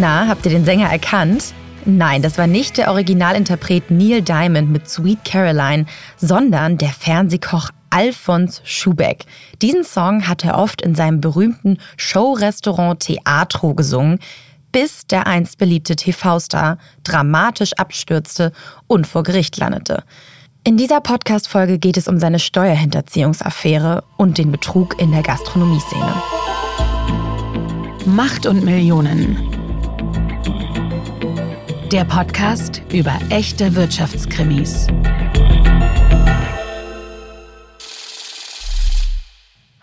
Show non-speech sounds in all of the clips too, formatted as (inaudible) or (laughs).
Na, habt ihr den Sänger erkannt? Nein, das war nicht der Originalinterpret Neil Diamond mit Sweet Caroline, sondern der Fernsehkoch Alfons Schubeck. Diesen Song hat er oft in seinem berühmten Showrestaurant Teatro gesungen, bis der einst beliebte TV-Star dramatisch abstürzte und vor Gericht landete. In dieser Podcast-Folge geht es um seine Steuerhinterziehungsaffäre und den Betrug in der Gastronomieszene. Macht und Millionen. Der Podcast über echte Wirtschaftskrimis.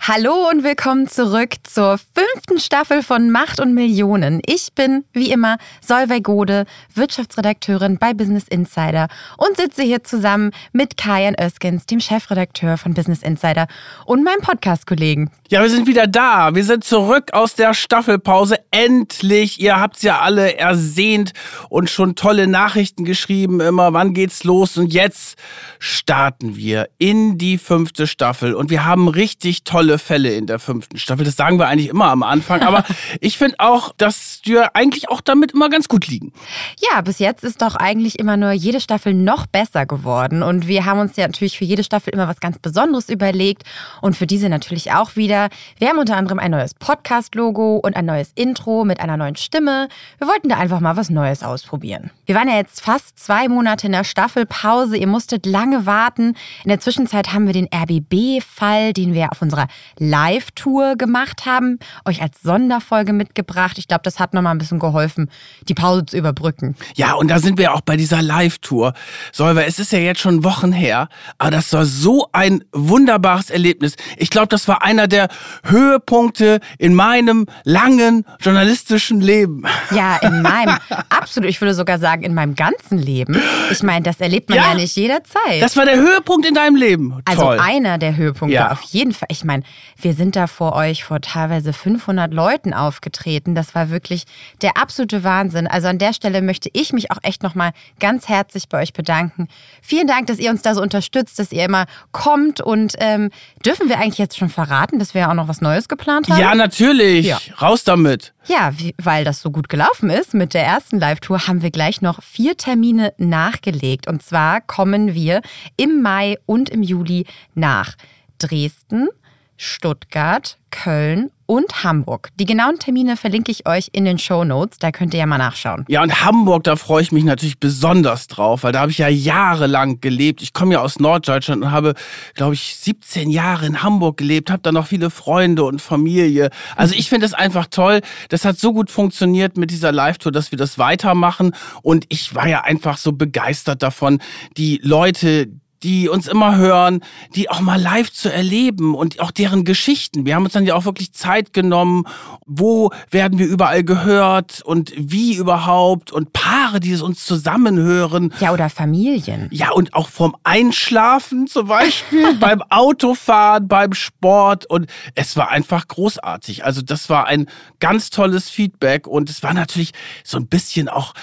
Hallo und willkommen zurück zur fünften Staffel von Macht und Millionen. Ich bin, wie immer, Solveig Gode, Wirtschaftsredakteurin bei Business Insider und sitze hier zusammen mit Kajan Öskens, dem Chefredakteur von Business Insider und meinem Podcast-Kollegen. Ja, wir sind wieder da. Wir sind zurück aus der Staffelpause. Endlich. Ihr habt's ja alle ersehnt und schon tolle Nachrichten geschrieben. Immer, wann geht's los? Und jetzt starten wir in die fünfte Staffel. Und wir haben richtig tolle Fälle in der fünften Staffel. Das sagen wir eigentlich immer am Anfang. Aber (laughs) ich finde auch, dass wir eigentlich auch damit immer ganz gut liegen. Ja, bis jetzt ist doch eigentlich immer nur jede Staffel noch besser geworden. Und wir haben uns ja natürlich für jede Staffel immer was ganz Besonderes überlegt. Und für diese natürlich auch wieder. Wir haben unter anderem ein neues Podcast-Logo und ein neues Intro mit einer neuen Stimme. Wir wollten da einfach mal was Neues ausprobieren. Wir waren ja jetzt fast zwei Monate in der Staffelpause. Ihr musstet lange warten. In der Zwischenzeit haben wir den RBB-Fall, den wir auf unserer Live-Tour gemacht haben, euch als Sonderfolge mitgebracht. Ich glaube, das hat nochmal ein bisschen geholfen, die Pause zu überbrücken. Ja, und da sind wir auch bei dieser Live-Tour. Solver, es ist ja jetzt schon Wochen her, aber das war so ein wunderbares Erlebnis. Ich glaube, das war einer der Höhepunkte in meinem langen journalistischen Leben. Ja, in meinem, (laughs) absolut, ich würde sogar sagen, in meinem ganzen Leben. Ich meine, das erlebt man ja, ja nicht jederzeit. Das war der Höhepunkt in deinem Leben. Also Toll. Einer der Höhepunkte, ja. auf jeden Fall. Ich meine, wir sind da vor euch vor teilweise 500 Leuten aufgetreten. Das war wirklich der absolute Wahnsinn. Also an der Stelle möchte ich mich auch echt nochmal ganz herzlich bei euch bedanken. Vielen Dank, dass ihr uns da so unterstützt, dass ihr immer kommt. Und ähm, dürfen wir eigentlich jetzt schon verraten, dass wir auch noch was Neues geplant haben? Ja, natürlich. Ja. Raus damit. Ja, weil das so gut gelaufen ist mit der ersten Live-Tour, haben wir gleich noch vier Termine nachgelegt. Und zwar kommen wir im Mai und im Juli nach Dresden, Stuttgart, Köln und Hamburg. Die genauen Termine verlinke ich euch in den Show Notes, da könnt ihr ja mal nachschauen. Ja, und Hamburg, da freue ich mich natürlich besonders drauf, weil da habe ich ja jahrelang gelebt. Ich komme ja aus Norddeutschland und habe, glaube ich, 17 Jahre in Hamburg gelebt, habe da noch viele Freunde und Familie. Also ich finde es einfach toll. Das hat so gut funktioniert mit dieser Live-Tour, dass wir das weitermachen. Und ich war ja einfach so begeistert davon, die Leute, die uns immer hören, die auch mal live zu erleben und auch deren Geschichten. Wir haben uns dann ja auch wirklich Zeit genommen, wo werden wir überall gehört und wie überhaupt und Paare, die es uns zusammenhören. Ja, oder Familien. Ja, und auch vom Einschlafen zum Beispiel, (laughs) beim Autofahren, beim Sport und es war einfach großartig. Also das war ein ganz tolles Feedback und es war natürlich so ein bisschen auch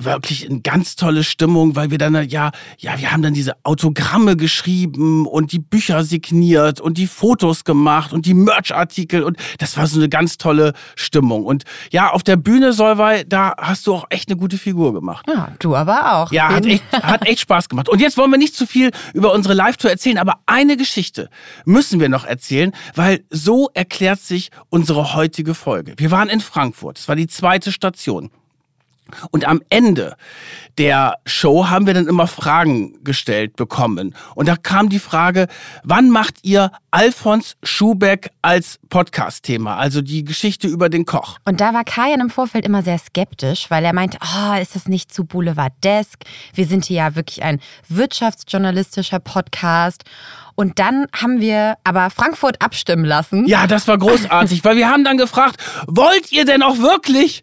wirklich eine ganz tolle Stimmung, weil wir dann ja, ja, wir haben dann diese Autogramme geschrieben und die Bücher signiert und die Fotos gemacht und die Merch-Artikel und das war so eine ganz tolle Stimmung. Und ja, auf der Bühne, Solvay, da hast du auch echt eine gute Figur gemacht. Ja, du aber auch. Ja, hat echt, (laughs) hat echt Spaß gemacht. Und jetzt wollen wir nicht zu viel über unsere Live-Tour erzählen, aber eine Geschichte müssen wir noch erzählen, weil so erklärt sich unsere heutige Folge. Wir waren in Frankfurt. Es war die zweite Station. Und am Ende der Show haben wir dann immer Fragen gestellt bekommen. Und da kam die Frage, wann macht ihr Alfons Schubeck als Podcast-Thema? Also die Geschichte über den Koch. Und da war Kajan im Vorfeld immer sehr skeptisch, weil er meinte, oh, ist das nicht zu Boulevardesk? Wir sind hier ja wirklich ein wirtschaftsjournalistischer Podcast. Und dann haben wir aber Frankfurt abstimmen lassen. Ja, das war großartig, weil wir haben dann gefragt, wollt ihr denn auch wirklich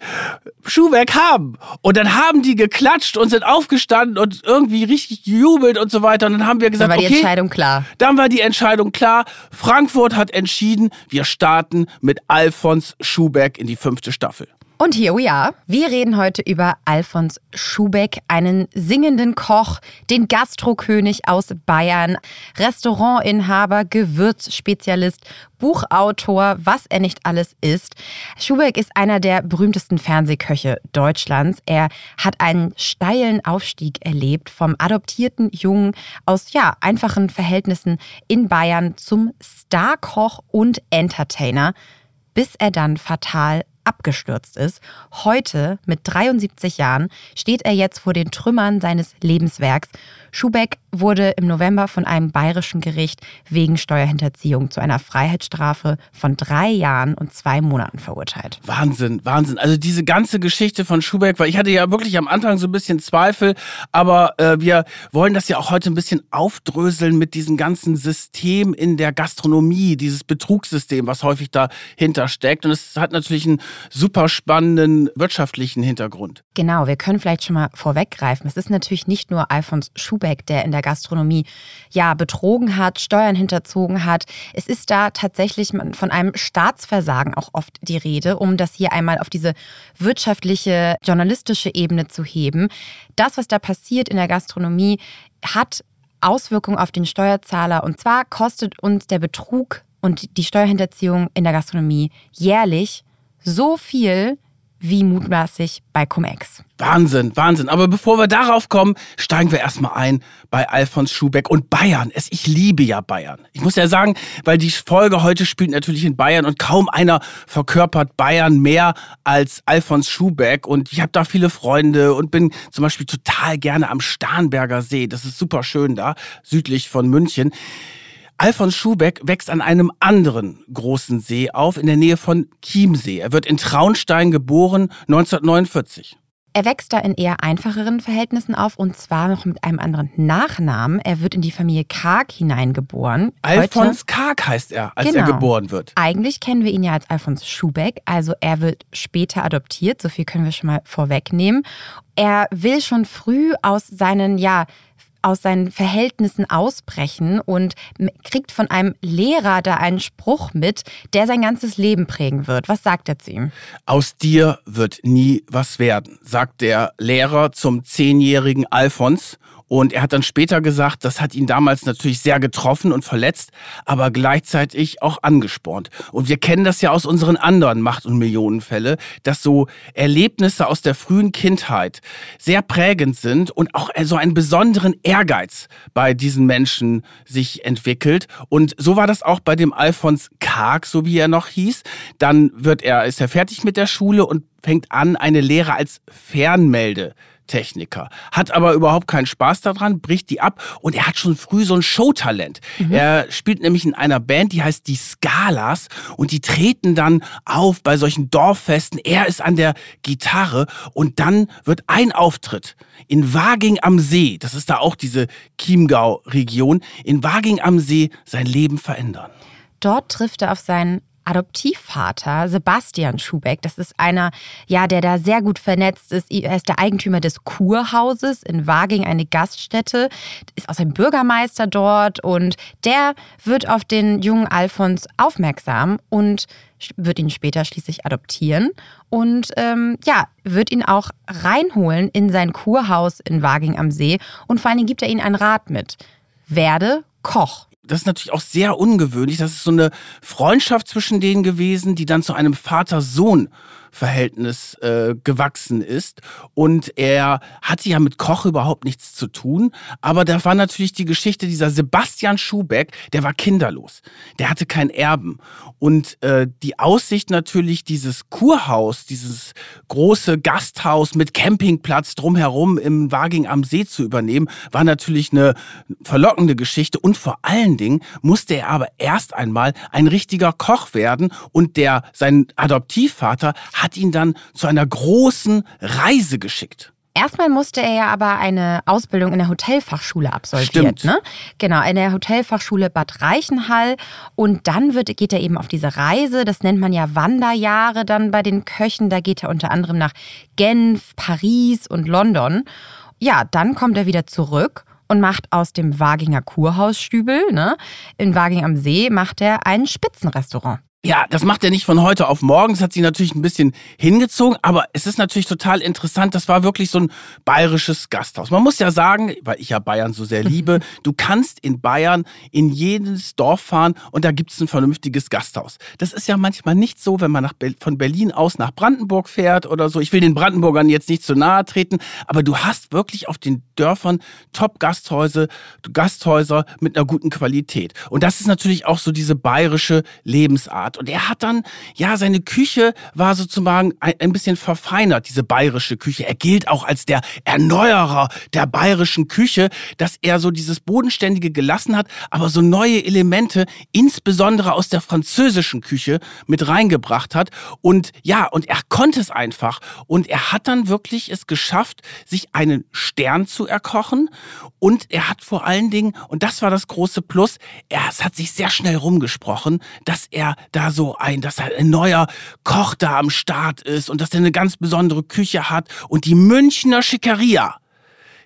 Schuhwerk haben? Und dann haben die geklatscht und sind aufgestanden und irgendwie richtig gejubelt und so weiter. Und dann haben wir gesagt, dann war die okay, Entscheidung klar. Dann war die Entscheidung klar. Frankfurt hat entschieden, wir starten mit Alfons Schubeck in die fünfte Staffel. Und here we are. Wir reden heute über Alfons Schubeck, einen singenden Koch, den Gastrokönig aus Bayern, Restaurantinhaber, Gewürzspezialist, Buchautor, was er nicht alles ist. Schubeck ist einer der berühmtesten Fernsehköche Deutschlands. Er hat einen steilen Aufstieg erlebt vom adoptierten Jungen aus ja, einfachen Verhältnissen in Bayern zum Starkoch und Entertainer, bis er dann fatal abgestürzt ist. Heute, mit 73 Jahren, steht er jetzt vor den Trümmern seines Lebenswerks. Schubeck wurde im November von einem bayerischen Gericht wegen Steuerhinterziehung zu einer Freiheitsstrafe von drei Jahren und zwei Monaten verurteilt. Wahnsinn, Wahnsinn. Also diese ganze Geschichte von Schubeck, weil ich hatte ja wirklich am Anfang so ein bisschen Zweifel, aber äh, wir wollen das ja auch heute ein bisschen aufdröseln mit diesem ganzen System in der Gastronomie, dieses Betrugssystem, was häufig dahinter steckt. Und es hat natürlich einen super spannenden wirtschaftlichen Hintergrund. Genau, wir können vielleicht schon mal vorweggreifen. Es ist natürlich nicht nur Alfons Schubeck, der in der Gastronomie ja betrogen hat, Steuern hinterzogen hat. Es ist da tatsächlich von einem Staatsversagen auch oft die Rede, um das hier einmal auf diese wirtschaftliche, journalistische Ebene zu heben. Das, was da passiert in der Gastronomie, hat Auswirkungen auf den Steuerzahler. Und zwar kostet uns der Betrug und die Steuerhinterziehung in der Gastronomie jährlich so viel wie mutmaßlich bei Cum-Ex. Wahnsinn, Wahnsinn. Aber bevor wir darauf kommen, steigen wir erstmal ein bei Alfons Schubeck und Bayern. ich liebe ja Bayern. Ich muss ja sagen, weil die Folge heute spielt natürlich in Bayern und kaum einer verkörpert Bayern mehr als Alfons Schubeck. Und ich habe da viele Freunde und bin zum Beispiel total gerne am Starnberger See. Das ist super schön da, südlich von München. Alfons Schubeck wächst an einem anderen großen See auf, in der Nähe von Chiemsee. Er wird in Traunstein geboren, 1949. Er wächst da in eher einfacheren Verhältnissen auf und zwar noch mit einem anderen Nachnamen. Er wird in die Familie Karg hineingeboren. Alfons Karg heißt er, als genau. er geboren wird. Eigentlich kennen wir ihn ja als Alfons Schubeck, also er wird später adoptiert, so viel können wir schon mal vorwegnehmen. Er will schon früh aus seinen ja aus seinen Verhältnissen ausbrechen und kriegt von einem Lehrer da einen Spruch mit, der sein ganzes Leben prägen wird. Was sagt er zu ihm? Aus dir wird nie was werden, sagt der Lehrer zum zehnjährigen Alfons und er hat dann später gesagt, das hat ihn damals natürlich sehr getroffen und verletzt, aber gleichzeitig auch angespornt. Und wir kennen das ja aus unseren anderen Macht- und Millionenfälle, dass so Erlebnisse aus der frühen Kindheit sehr prägend sind und auch so einen besonderen Ehrgeiz bei diesen Menschen sich entwickelt. Und so war das auch bei dem Alfons Karg, so wie er noch hieß. Dann wird er, ist er fertig mit der Schule und fängt an, eine Lehre als Fernmelde Techniker, hat aber überhaupt keinen Spaß daran, bricht die ab und er hat schon früh so ein Showtalent. Mhm. Er spielt nämlich in einer Band, die heißt die Skalas und die treten dann auf bei solchen Dorffesten. Er ist an der Gitarre und dann wird ein Auftritt in Waging am See, das ist da auch diese Chiemgau-Region, in Waging am See sein Leben verändern. Dort trifft er auf seinen Adoptivvater Sebastian Schubeck. Das ist einer, ja, der da sehr gut vernetzt ist. Er ist der Eigentümer des Kurhauses in Waging, eine Gaststätte, ist auch ein Bürgermeister dort und der wird auf den jungen Alfons aufmerksam und wird ihn später schließlich adoptieren und ähm, ja, wird ihn auch reinholen in sein Kurhaus in Waging am See und vor allen Dingen gibt er ihm einen Rat mit. Werde Koch das ist natürlich auch sehr ungewöhnlich. Das ist so eine Freundschaft zwischen denen gewesen, die dann zu einem Vater-Sohn Verhältnis äh, gewachsen ist. Und er hatte ja mit Koch überhaupt nichts zu tun. Aber da war natürlich die Geschichte dieser Sebastian Schubeck, der war kinderlos. Der hatte kein Erben. Und äh, die Aussicht natürlich, dieses Kurhaus, dieses große Gasthaus mit Campingplatz drumherum im Waging am See zu übernehmen, war natürlich eine verlockende Geschichte. Und vor allen Dingen musste er aber erst einmal ein richtiger Koch werden. Und der, sein Adoptivvater hat ihn dann zu einer großen Reise geschickt. Erstmal musste er ja aber eine Ausbildung in der Hotelfachschule absolvieren. Ne? Genau, in der Hotelfachschule Bad Reichenhall. Und dann wird, geht er eben auf diese Reise. Das nennt man ja Wanderjahre dann bei den Köchen. Da geht er unter anderem nach Genf, Paris und London. Ja, dann kommt er wieder zurück und macht aus dem Waginger Kurhausstübel, ne, in Waging am See, macht er ein Spitzenrestaurant. Ja, das macht er nicht von heute auf morgen. Das hat sich natürlich ein bisschen hingezogen, aber es ist natürlich total interessant. Das war wirklich so ein bayerisches Gasthaus. Man muss ja sagen, weil ich ja Bayern so sehr (laughs) liebe, du kannst in Bayern in jedes Dorf fahren und da gibt es ein vernünftiges Gasthaus. Das ist ja manchmal nicht so, wenn man nach von Berlin aus nach Brandenburg fährt oder so. Ich will den Brandenburgern jetzt nicht zu nahe treten, aber du hast wirklich auf den Dörfern Top-Gasthäuser, Gasthäuser mit einer guten Qualität. Und das ist natürlich auch so diese bayerische Lebensart hat. Und er hat dann, ja, seine Küche war sozusagen ein, ein bisschen verfeinert, diese bayerische Küche. Er gilt auch als der Erneuerer der bayerischen Küche, dass er so dieses Bodenständige gelassen hat, aber so neue Elemente, insbesondere aus der französischen Küche, mit reingebracht hat. Und ja, und er konnte es einfach. Und er hat dann wirklich es geschafft, sich einen Stern zu erkochen. Und er hat vor allen Dingen, und das war das große Plus, er, es hat sich sehr schnell rumgesprochen, dass er da so ein, dass halt ein neuer Koch da am Start ist und dass er eine ganz besondere Küche hat. Und die Münchner Schickeria,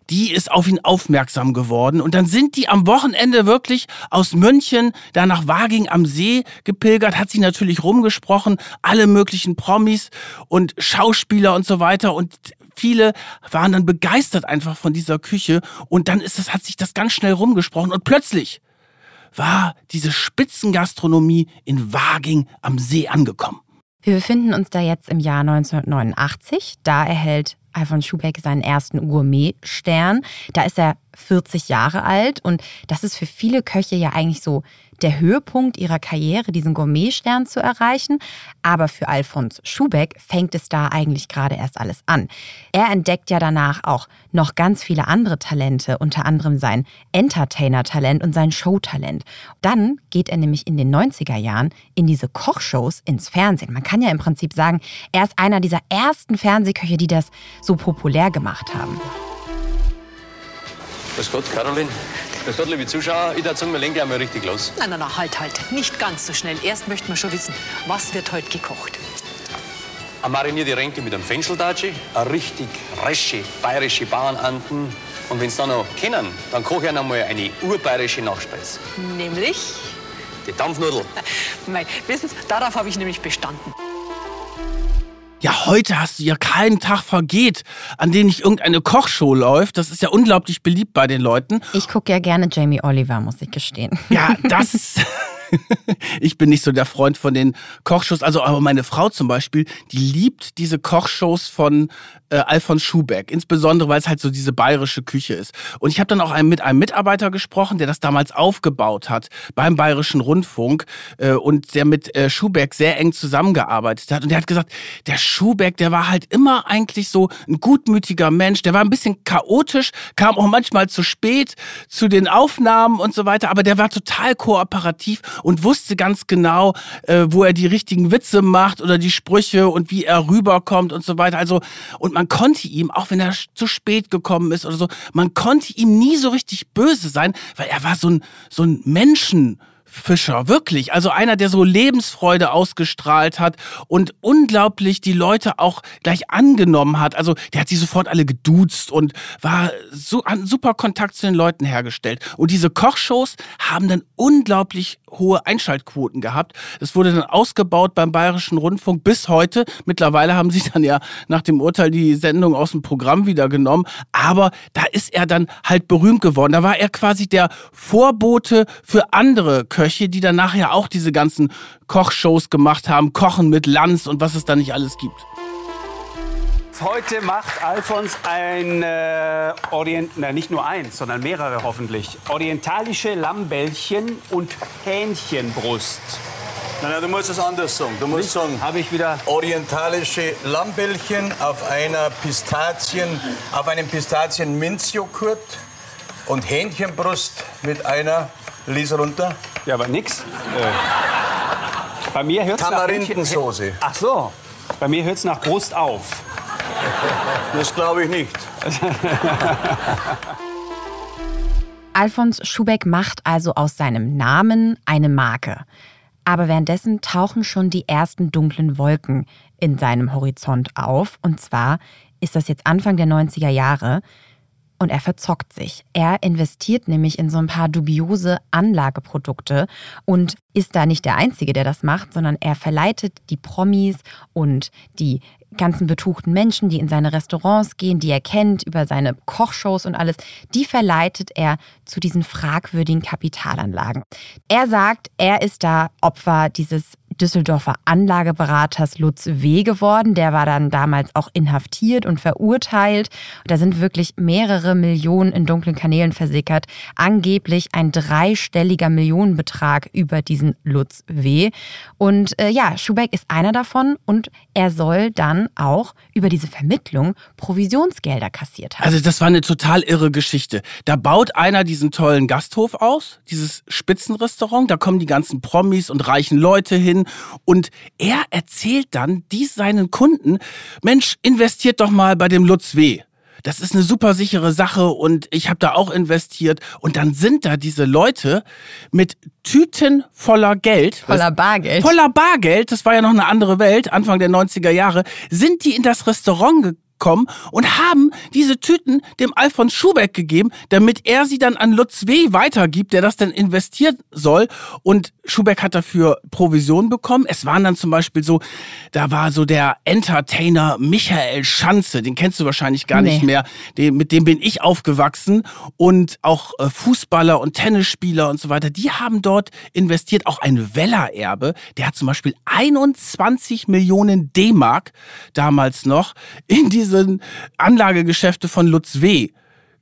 die ist auf ihn aufmerksam geworden. Und dann sind die am Wochenende wirklich aus München da nach Waging am See gepilgert, hat sich natürlich rumgesprochen, alle möglichen Promis und Schauspieler und so weiter. Und viele waren dann begeistert einfach von dieser Küche. Und dann ist es, hat sich das ganz schnell rumgesprochen. Und plötzlich war diese Spitzengastronomie in Waging am See angekommen. Wir befinden uns da jetzt im Jahr 1989. Da erhält Alfons Schubeck seinen ersten Gourmet-Stern. Da ist er 40 Jahre alt und das ist für viele Köche ja eigentlich so der Höhepunkt ihrer Karriere, diesen Gourmetstern zu erreichen. Aber für Alfons Schubeck fängt es da eigentlich gerade erst alles an. Er entdeckt ja danach auch noch ganz viele andere Talente, unter anderem sein Entertainer-Talent und sein Showtalent. Dann geht er nämlich in den 90er Jahren in diese Kochshows ins Fernsehen. Man kann ja im Prinzip sagen, er ist einer dieser ersten Fernsehköche, die das so populär gemacht haben. Grüß Gott, Caroline. Grüß Gott, liebe Zuschauer. Ich sagen, wir legen gleich mal richtig los. Nein, nein, nein, halt, halt. Nicht ganz so schnell. Erst möchten wir schon wissen, was wird heute gekocht? Eine marinierte Ränke mit einem Fencheldatschi, eine richtig resche bayerische Bauernanden. Und wenn Sie dann noch kennen, dann koche ich Ihnen einmal eine urbayerische Nachspeise. Nämlich? Die Dampfnudel. (laughs) Mei, wissen Sie, darauf habe ich nämlich bestanden. Ja, heute hast du ja keinen Tag vergeht, an dem nicht irgendeine Kochshow läuft. Das ist ja unglaublich beliebt bei den Leuten. Ich gucke ja gerne Jamie Oliver, muss ich gestehen. Ja, das (laughs) ist. (laughs) ich bin nicht so der Freund von den Kochshows. Also, aber meine Frau zum Beispiel, die liebt diese Kochshows von äh, Alfons Schubeck. Insbesondere, weil es halt so diese bayerische Küche ist. Und ich habe dann auch mit einem Mitarbeiter gesprochen, der das damals aufgebaut hat beim Bayerischen Rundfunk äh, und der mit äh, Schubeck sehr eng zusammengearbeitet hat. Und der hat gesagt, der Schubeck, der war halt immer eigentlich so ein gutmütiger Mensch. Der war ein bisschen chaotisch, kam auch manchmal zu spät zu den Aufnahmen und so weiter. Aber der war total kooperativ und wusste ganz genau, äh, wo er die richtigen Witze macht oder die Sprüche und wie er rüberkommt und so weiter. Also, und man konnte ihm, auch wenn er zu spät gekommen ist oder so, man konnte ihm nie so richtig böse sein, weil er war so ein, so ein Menschen, Fischer, wirklich. Also einer, der so Lebensfreude ausgestrahlt hat und unglaublich die Leute auch gleich angenommen hat. Also der hat sie sofort alle geduzt und war so an super Kontakt zu den Leuten hergestellt. Und diese Kochshows haben dann unglaublich hohe Einschaltquoten gehabt. Es wurde dann ausgebaut beim Bayerischen Rundfunk bis heute. Mittlerweile haben sie dann ja nach dem Urteil die Sendung aus dem Programm wieder genommen. Aber da ist er dann halt berühmt geworden. Da war er quasi der Vorbote für andere Köche, die dann nachher auch diese ganzen Kochshows gemacht haben. Kochen mit Lanz und was es da nicht alles gibt. Heute macht Alfons ein äh, Orient, na, nicht nur eins, sondern mehrere hoffentlich. Orientalische Lammbällchen und Hähnchenbrust. Nein, nein, du musst es anders sagen. Du musst sagen, Habe ich wieder. orientalische Lammbällchen auf einer Pistazien, auf einem Pistazien-Minzjoghurt und Hähnchenbrust mit einer, lies runter, Ja, aber nix. Äh, bei mir hört es nach Tamarindensoße. Hähnchen- Ach so. Bei mir hört es nach Brust auf. Das glaube ich nicht. (laughs) Alfons Schubeck macht also aus seinem Namen eine Marke. Aber währenddessen tauchen schon die ersten dunklen Wolken in seinem Horizont auf. Und zwar ist das jetzt Anfang der 90er Jahre. Und er verzockt sich. Er investiert nämlich in so ein paar dubiose Anlageprodukte und ist da nicht der Einzige, der das macht, sondern er verleitet die Promis und die ganzen betuchten Menschen, die in seine Restaurants gehen, die er kennt über seine Kochshows und alles, die verleitet er zu diesen fragwürdigen Kapitalanlagen. Er sagt, er ist da Opfer dieses Düsseldorfer Anlageberaters Lutz W. geworden. Der war dann damals auch inhaftiert und verurteilt. Da sind wirklich mehrere Millionen in dunklen Kanälen versickert. Angeblich ein dreistelliger Millionenbetrag über diesen Lutz W. Und äh, ja, Schubeck ist einer davon und er soll dann auch über diese Vermittlung Provisionsgelder kassiert haben. Also das war eine total irre Geschichte. Da baut einer diesen tollen Gasthof aus, dieses Spitzenrestaurant. Da kommen die ganzen Promis und reichen Leute hin. Und er erzählt dann dies seinen Kunden, Mensch, investiert doch mal bei dem Lutz W. Das ist eine super sichere Sache und ich habe da auch investiert. Und dann sind da diese Leute mit Tüten voller Geld. Voller Bargeld. Voller Bargeld, das war ja noch eine andere Welt, Anfang der 90er Jahre, sind die in das Restaurant gekommen kommen und haben diese Tüten dem Alfons Schubeck gegeben, damit er sie dann an Lutz W. weitergibt, der das dann investieren soll. Und Schubeck hat dafür Provision bekommen. Es waren dann zum Beispiel so, da war so der Entertainer Michael Schanze, den kennst du wahrscheinlich gar Nee. nicht mehr. Den, mit dem bin ich aufgewachsen. Und auch äh, Fußballer und Tennisspieler und so weiter, die haben dort investiert. Auch ein Weller-Erbe, der hat zum Beispiel 21 Millionen D-Mark damals noch in diesen Anlagegeschäfte von Lutz W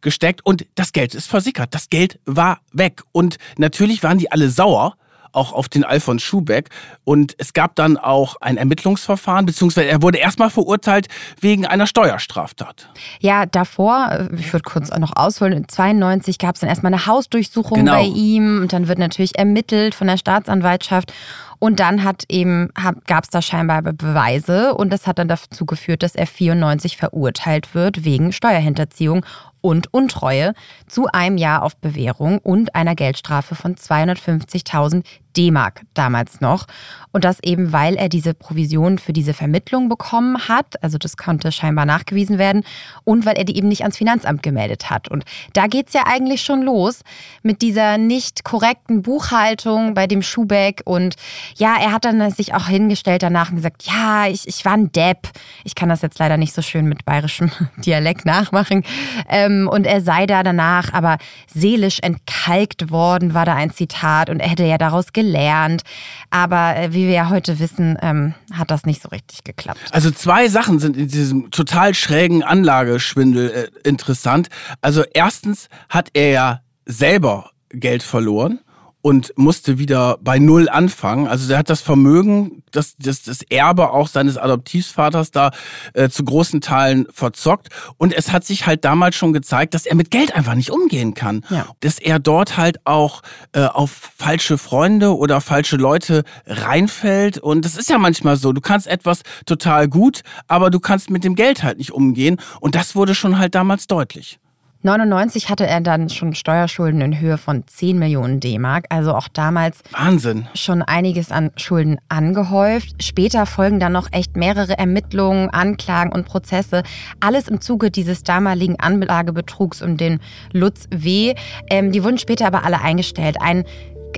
gesteckt und das Geld ist versickert. Das Geld war weg. Und natürlich waren die alle sauer, auch auf den Alfons Schubeck. Und es gab dann auch ein Ermittlungsverfahren, beziehungsweise er wurde erstmal verurteilt wegen einer Steuerstraftat. Ja, davor, äh, ich würde kurz noch ausholen, 92 gab es dann erstmal eine Hausdurchsuchung Genau. bei ihm und dann wird natürlich ermittelt von der Staatsanwaltschaft. Und dann hat eben, gab es da scheinbar Be- Beweise und das hat dann dazu geführt, dass er 94 verurteilt wird wegen Steuerhinterziehung und Untreue zu einem Jahr auf Bewährung und einer Geldstrafe von 250.000 D-Mark damals noch. Und das eben, weil er diese Provision für diese Vermittlung bekommen hat. Also das konnte scheinbar nachgewiesen werden. Und weil er die eben nicht ans Finanzamt gemeldet hat. Und da geht's ja eigentlich schon los mit dieser nicht korrekten Buchhaltung bei dem Schubeck. Und ja, er hat dann sich auch hingestellt danach und gesagt, ja, ich, ich war ein Depp. Ich kann das jetzt leider nicht so schön mit bayerischem (laughs) Dialekt nachmachen. Ähm, und er sei da danach aber seelisch entkalkt worden, war da ein Zitat. Und er hätte ja daraus gelernt. Aber äh, wie wir ja heute wissen, ähm, hat das nicht so richtig geklappt. Also zwei Sachen sind in diesem total schrägen Anlageschwindel äh, interessant. Also erstens hat er ja selber Geld verloren und musste wieder bei Null anfangen. Also er hat das Vermögen, das, das, das Erbe auch seines Adoptivvaters da äh, zu großen Teilen verzockt. Und es hat sich halt damals schon gezeigt, dass er mit Geld einfach nicht umgehen kann. Ja. Dass er dort halt auch äh, auf falsche Freunde oder falsche Leute reinfällt. Und das ist ja manchmal so. Du kannst etwas total gut, aber du kannst mit dem Geld halt nicht umgehen. Und das wurde schon halt damals deutlich. 99 hatte er dann schon Steuerschulden in Höhe von 10 Millionen D-Mark. Also auch damals Wahnsinn. schon einiges an Schulden angehäuft. Später folgen dann noch echt mehrere Ermittlungen, Anklagen und Prozesse. Alles im Zuge dieses damaligen Anlagebetrugs um den Lutz W. Ähm, die wurden später aber alle eingestellt. Ein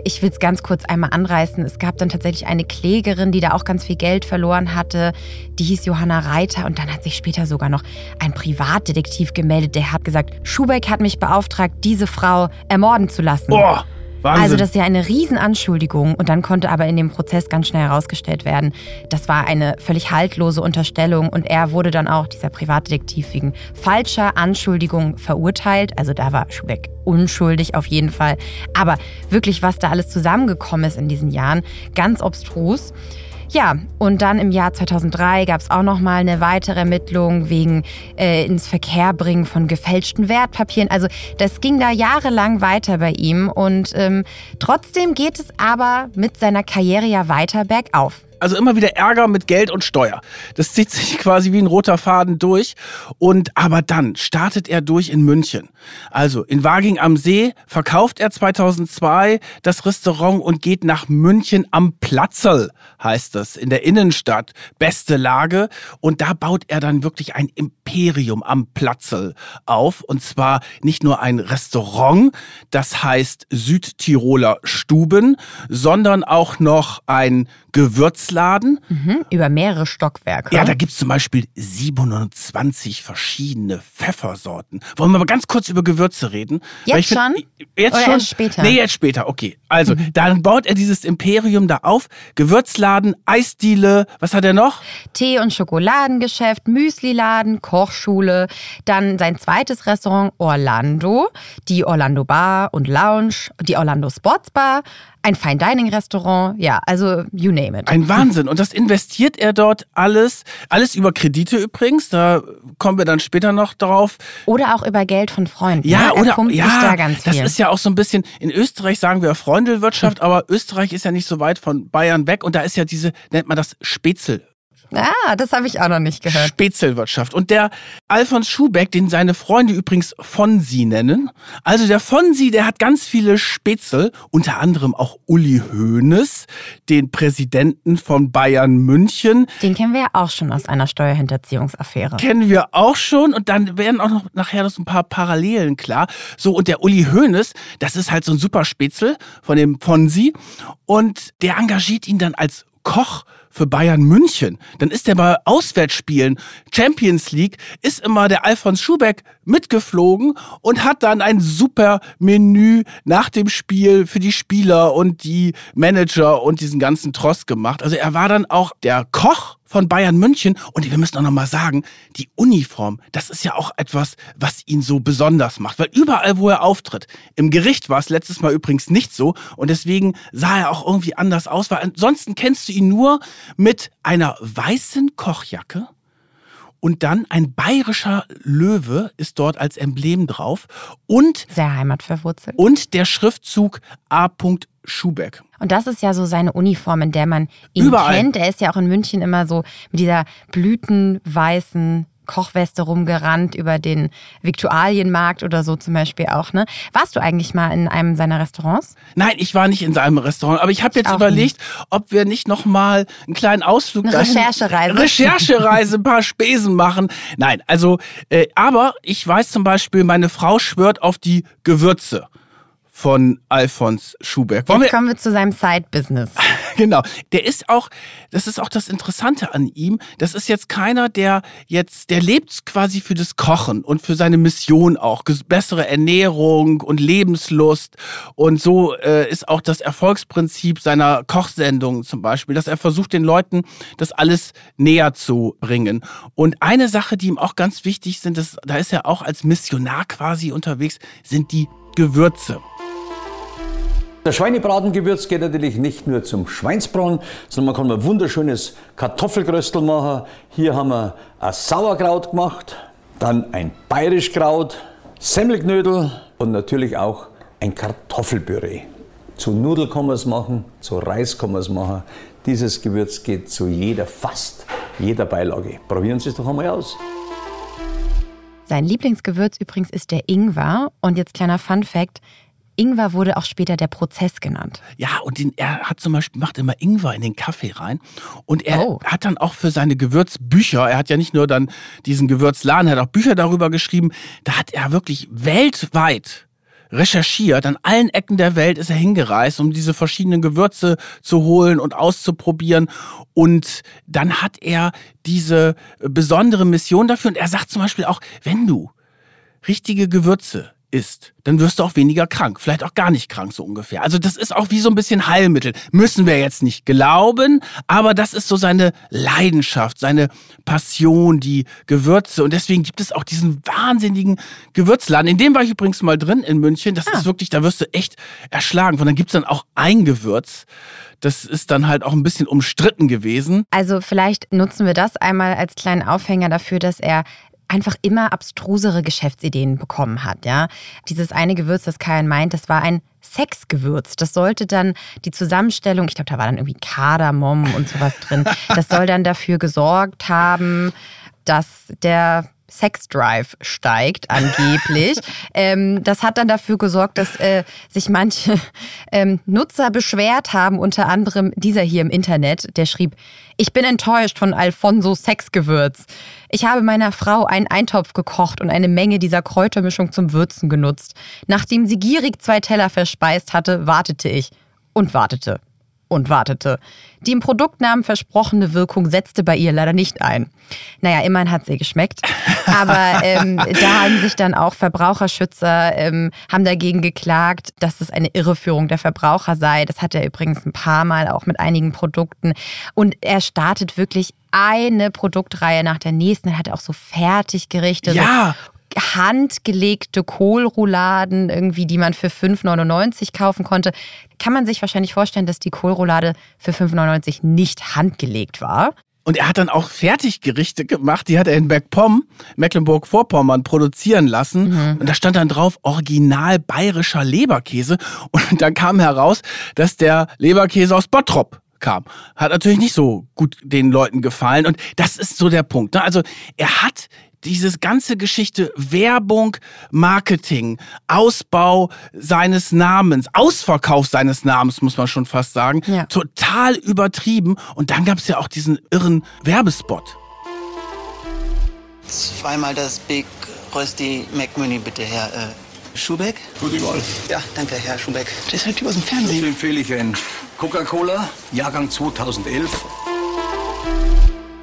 ich will es ganz kurz einmal anreißen. Es gab dann tatsächlich eine Klägerin, die da auch ganz viel Geld verloren hatte. Die hieß Johanna Reiter und dann hat sich später sogar noch ein Privatdetektiv gemeldet, der hat gesagt, Schubeck hat mich beauftragt, diese Frau ermorden zu lassen. Boah, Wahnsinn. Also das ist ja eine Riesenanschuldigung und dann konnte aber in dem Prozess ganz schnell herausgestellt werden, das war eine völlig haltlose Unterstellung und er wurde dann auch, dieser Privatdetektiv, wegen falscher Anschuldigung verurteilt. Also da war Schubeck unschuldig auf jeden Fall. Aber wirklich, was da alles zusammengekommen ist in diesen Jahren, ganz obstrus. Ja, und dann im Jahr 2003 gab es auch noch mal eine weitere Ermittlung wegen äh, ins Verkehr bringen von gefälschten Wertpapieren. Also das ging da jahrelang weiter bei ihm und ähm, trotzdem geht es aber mit seiner Karriere ja weiter bergauf. Also immer wieder Ärger mit Geld und Steuer. Das zieht sich (laughs) quasi wie ein roter Faden durch. Und aber dann startet er durch in München. Also in Waging am See verkauft er 2002 das Restaurant und geht nach München am Platzl, heißt das, in der Innenstadt. Beste Lage. Und da baut er dann wirklich ein Imperium am Platzl auf. Und zwar nicht nur ein Restaurant, das heißt Südtiroler Stuben, sondern auch noch ein Gewürzladen. Mhm, über mehrere Stockwerke. Ja, da gibt's zum Beispiel 27 verschiedene Pfeffersorten. Wollen wir mal ganz kurz über Gewürze reden? Jetzt find- schon? Jetzt Oder schon? erst später? Nee, jetzt später, okay. Also, dann baut er dieses Imperium da auf. Gewürzladen, Eisdiele, was hat er noch? Tee- und Schokoladengeschäft, Müsliladen, Kochschule, dann sein zweites Restaurant Orlando, die Orlando Bar und Lounge, die Orlando Sports Bar, ein Fine Dining Restaurant, ja, also you name it. Ein Wahnsinn. Und das investiert er dort alles. Alles über Kredite übrigens. Da kommen wir dann später noch drauf. Oder auch über Geld von Freunden. Ja, ne? er oder ja, da das ist ja auch so ein bisschen in Österreich sagen wir Freundelwirtschaft, aber Österreich ist ja nicht so weit von Bayern weg und da ist ja diese nennt man das Spätzle ah, das habe ich auch noch nicht gehört. Spätzelwirtschaft. Und der Alfons Schubeck, den seine Freunde übrigens Fonsi nennen. Also der Fonsi, der hat ganz viele Spätzle, unter anderem auch Uli Hoeneß, den Präsidenten von Bayern München. Den kennen wir ja auch schon aus einer Steuerhinterziehungsaffäre. Kennen wir auch schon und dann werden auch noch nachher noch so ein paar Parallelen klar. So, und der Uli Hoeneß, das ist halt so ein super Spätzle von dem Fonsi und der engagiert ihn dann als Koch für Bayern München. Dann ist der bei Auswärtsspielen, Champions League, ist immer der Alfons Schubeck mitgeflogen und hat dann ein super Menü nach dem Spiel für die Spieler und die Manager und diesen ganzen Tross gemacht. Also er war dann auch der Koch von Bayern München. Und wir müssen auch noch mal sagen, die Uniform, das ist ja auch etwas, was ihn so besonders macht, weil überall, wo er auftritt, im Gericht war es letztes Mal übrigens nicht so. Und deswegen sah er auch irgendwie anders aus, weil ansonsten kennst du ihn nur mit einer weißen Kochjacke und dann ein bayerischer Löwe ist dort als Emblem drauf und Sehr heimatverwurzelt. und der Schriftzug A. Schubeck. Und das ist ja so seine Uniform, in der man ihn Überall. kennt. Er ist ja auch in München immer so mit dieser blütenweißen Kochweste rumgerannt über den Viktualienmarkt oder so zum Beispiel auch. Ne? Warst du eigentlich mal in einem seiner Restaurants? Nein, ich war nicht in seinem Restaurant, aber ich habe jetzt auch überlegt, ob wir nicht noch mal einen kleinen Ausflug Eine dahin- Recherchereise. Recherchereise, ein paar Spesen machen. Nein, also äh, aber ich weiß zum Beispiel, meine Frau schwört auf die Gewürze von Alfons Schuberg. Wollen Jetzt kommen wir zu seinem Side-Business. Genau. Der ist auch, das ist auch das Interessante an ihm. Das ist jetzt keiner, der jetzt, der lebt quasi für das Kochen und für seine Mission auch. Bessere Ernährung und Lebenslust. Und so äh, ist auch das Erfolgsprinzip seiner Kochsendungen zum Beispiel, dass er versucht, den Leuten das alles näher zu bringen. Und eine Sache, die ihm auch ganz wichtig sind, das, da ist er auch als Missionar quasi unterwegs, sind die Gewürze. Das Schweinebratengewürz geht natürlich nicht nur zum Schweinsbraten, sondern man kann ein wunderschönes Kartoffelgröstel machen. Hier haben wir ein Sauerkraut gemacht, dann ein Bayerischkraut, Semmelknödel und natürlich auch ein Kartoffelpüree. Zu Nudeln kann man es machen, zu Reis kann man es machen. Dieses Gewürz geht zu jeder, fast jeder Beilage. Probieren Sie es doch einmal aus. Sein Lieblingsgewürz übrigens ist der Ingwer. Und jetzt kleiner Fun-Fact: Ingwer wurde auch später der Prozess genannt. Ja, und den, er hat zum Beispiel, macht immer Ingwer in den Kaffee rein. Und er Oh. hat dann auch für seine Gewürzbücher, er hat ja nicht nur dann diesen Gewürzladen, er hat auch Bücher darüber geschrieben, da hat er wirklich weltweit recherchiert, an allen Ecken der Welt ist er hingereist, um diese verschiedenen Gewürze zu holen und auszuprobieren. Und dann hat er diese besondere Mission dafür. Und er sagt zum Beispiel auch, wenn du richtige Gewürze isst, dann wirst du auch weniger krank. Vielleicht auch gar nicht krank, so ungefähr. Also das ist auch wie so ein bisschen Heilmittel. Müssen wir jetzt nicht glauben, aber das ist so seine Leidenschaft, seine Passion, die Gewürze. Und deswegen gibt es auch diesen wahnsinnigen Gewürzladen. In dem war ich übrigens mal drin in München. Das ist wirklich, da wirst du echt erschlagen. Und dann gibt's dann auch ein Gewürz. Das ist dann halt auch ein bisschen umstritten gewesen. Also vielleicht nutzen wir das einmal als kleinen Aufhänger dafür, dass er einfach immer abstrusere Geschäftsideen bekommen hat, ja. Dieses eine Gewürz, das Kajan meint, das war ein Sexgewürz. Das sollte dann die Zusammenstellung, ich glaube, da war dann irgendwie Kardamom und sowas drin, (laughs) das soll dann dafür gesorgt haben, dass der Sexdrive steigt, angeblich. (laughs) ähm, das hat dann dafür gesorgt, dass äh, sich manche (laughs) ähm, Nutzer beschwert haben, unter anderem dieser hier im Internet, der schrieb, ich bin enttäuscht von Alfonso Sexgewürz. Ich habe meiner Frau einen Eintopf gekocht und eine Menge dieser Kräutermischung zum Würzen genutzt. Nachdem sie gierig zwei Teller verspeist hatte, wartete ich und wartete und wartete. Die im Produktnamen versprochene Wirkung setzte bei ihr leider nicht ein. Naja, immerhin hat sie geschmeckt. Aber ähm, (laughs) da haben sich dann auch Verbraucherschützer, ähm, haben dagegen geklagt, dass es eine Irreführung der Verbraucher sei. Das hat er übrigens ein paar Mal auch mit einigen Produkten. Und er startet wirklich eine Produktreihe nach der nächsten. Er hat auch so Fertiggerichte. Ja. So handgelegte Kohlrouladen, irgendwie, die man für 5,99 kaufen konnte. Kann man sich wahrscheinlich vorstellen, dass die Kohlroulade für 5,99 nicht handgelegt war. Und er hat dann auch Fertiggerichte gemacht, die hat er in Bergpomm, Mecklenburg-Vorpommern, produzieren lassen. Mhm. Und da stand dann drauf, original bayerischer Leberkäse. Und dann kam heraus, dass der Leberkäse aus Bottrop kam. Hat natürlich nicht so gut den Leuten gefallen. Und das ist so der Punkt. Ne? Also er hat diese ganze Geschichte Werbung, Marketing, Ausbau seines Namens, Ausverkauf seines Namens, muss man schon fast sagen, Ja. total übertrieben. Und dann gab es ja auch diesen irren Werbespot. Zweimal das Big Rösti McMünny bitte, Herr äh, Schubeck. Gute Golf. Ja, danke, Herr Schubeck. Das ist halt Typ aus dem Fernsehen. Dazu empfehle ich ein Coca-Cola, Jahrgang 2011.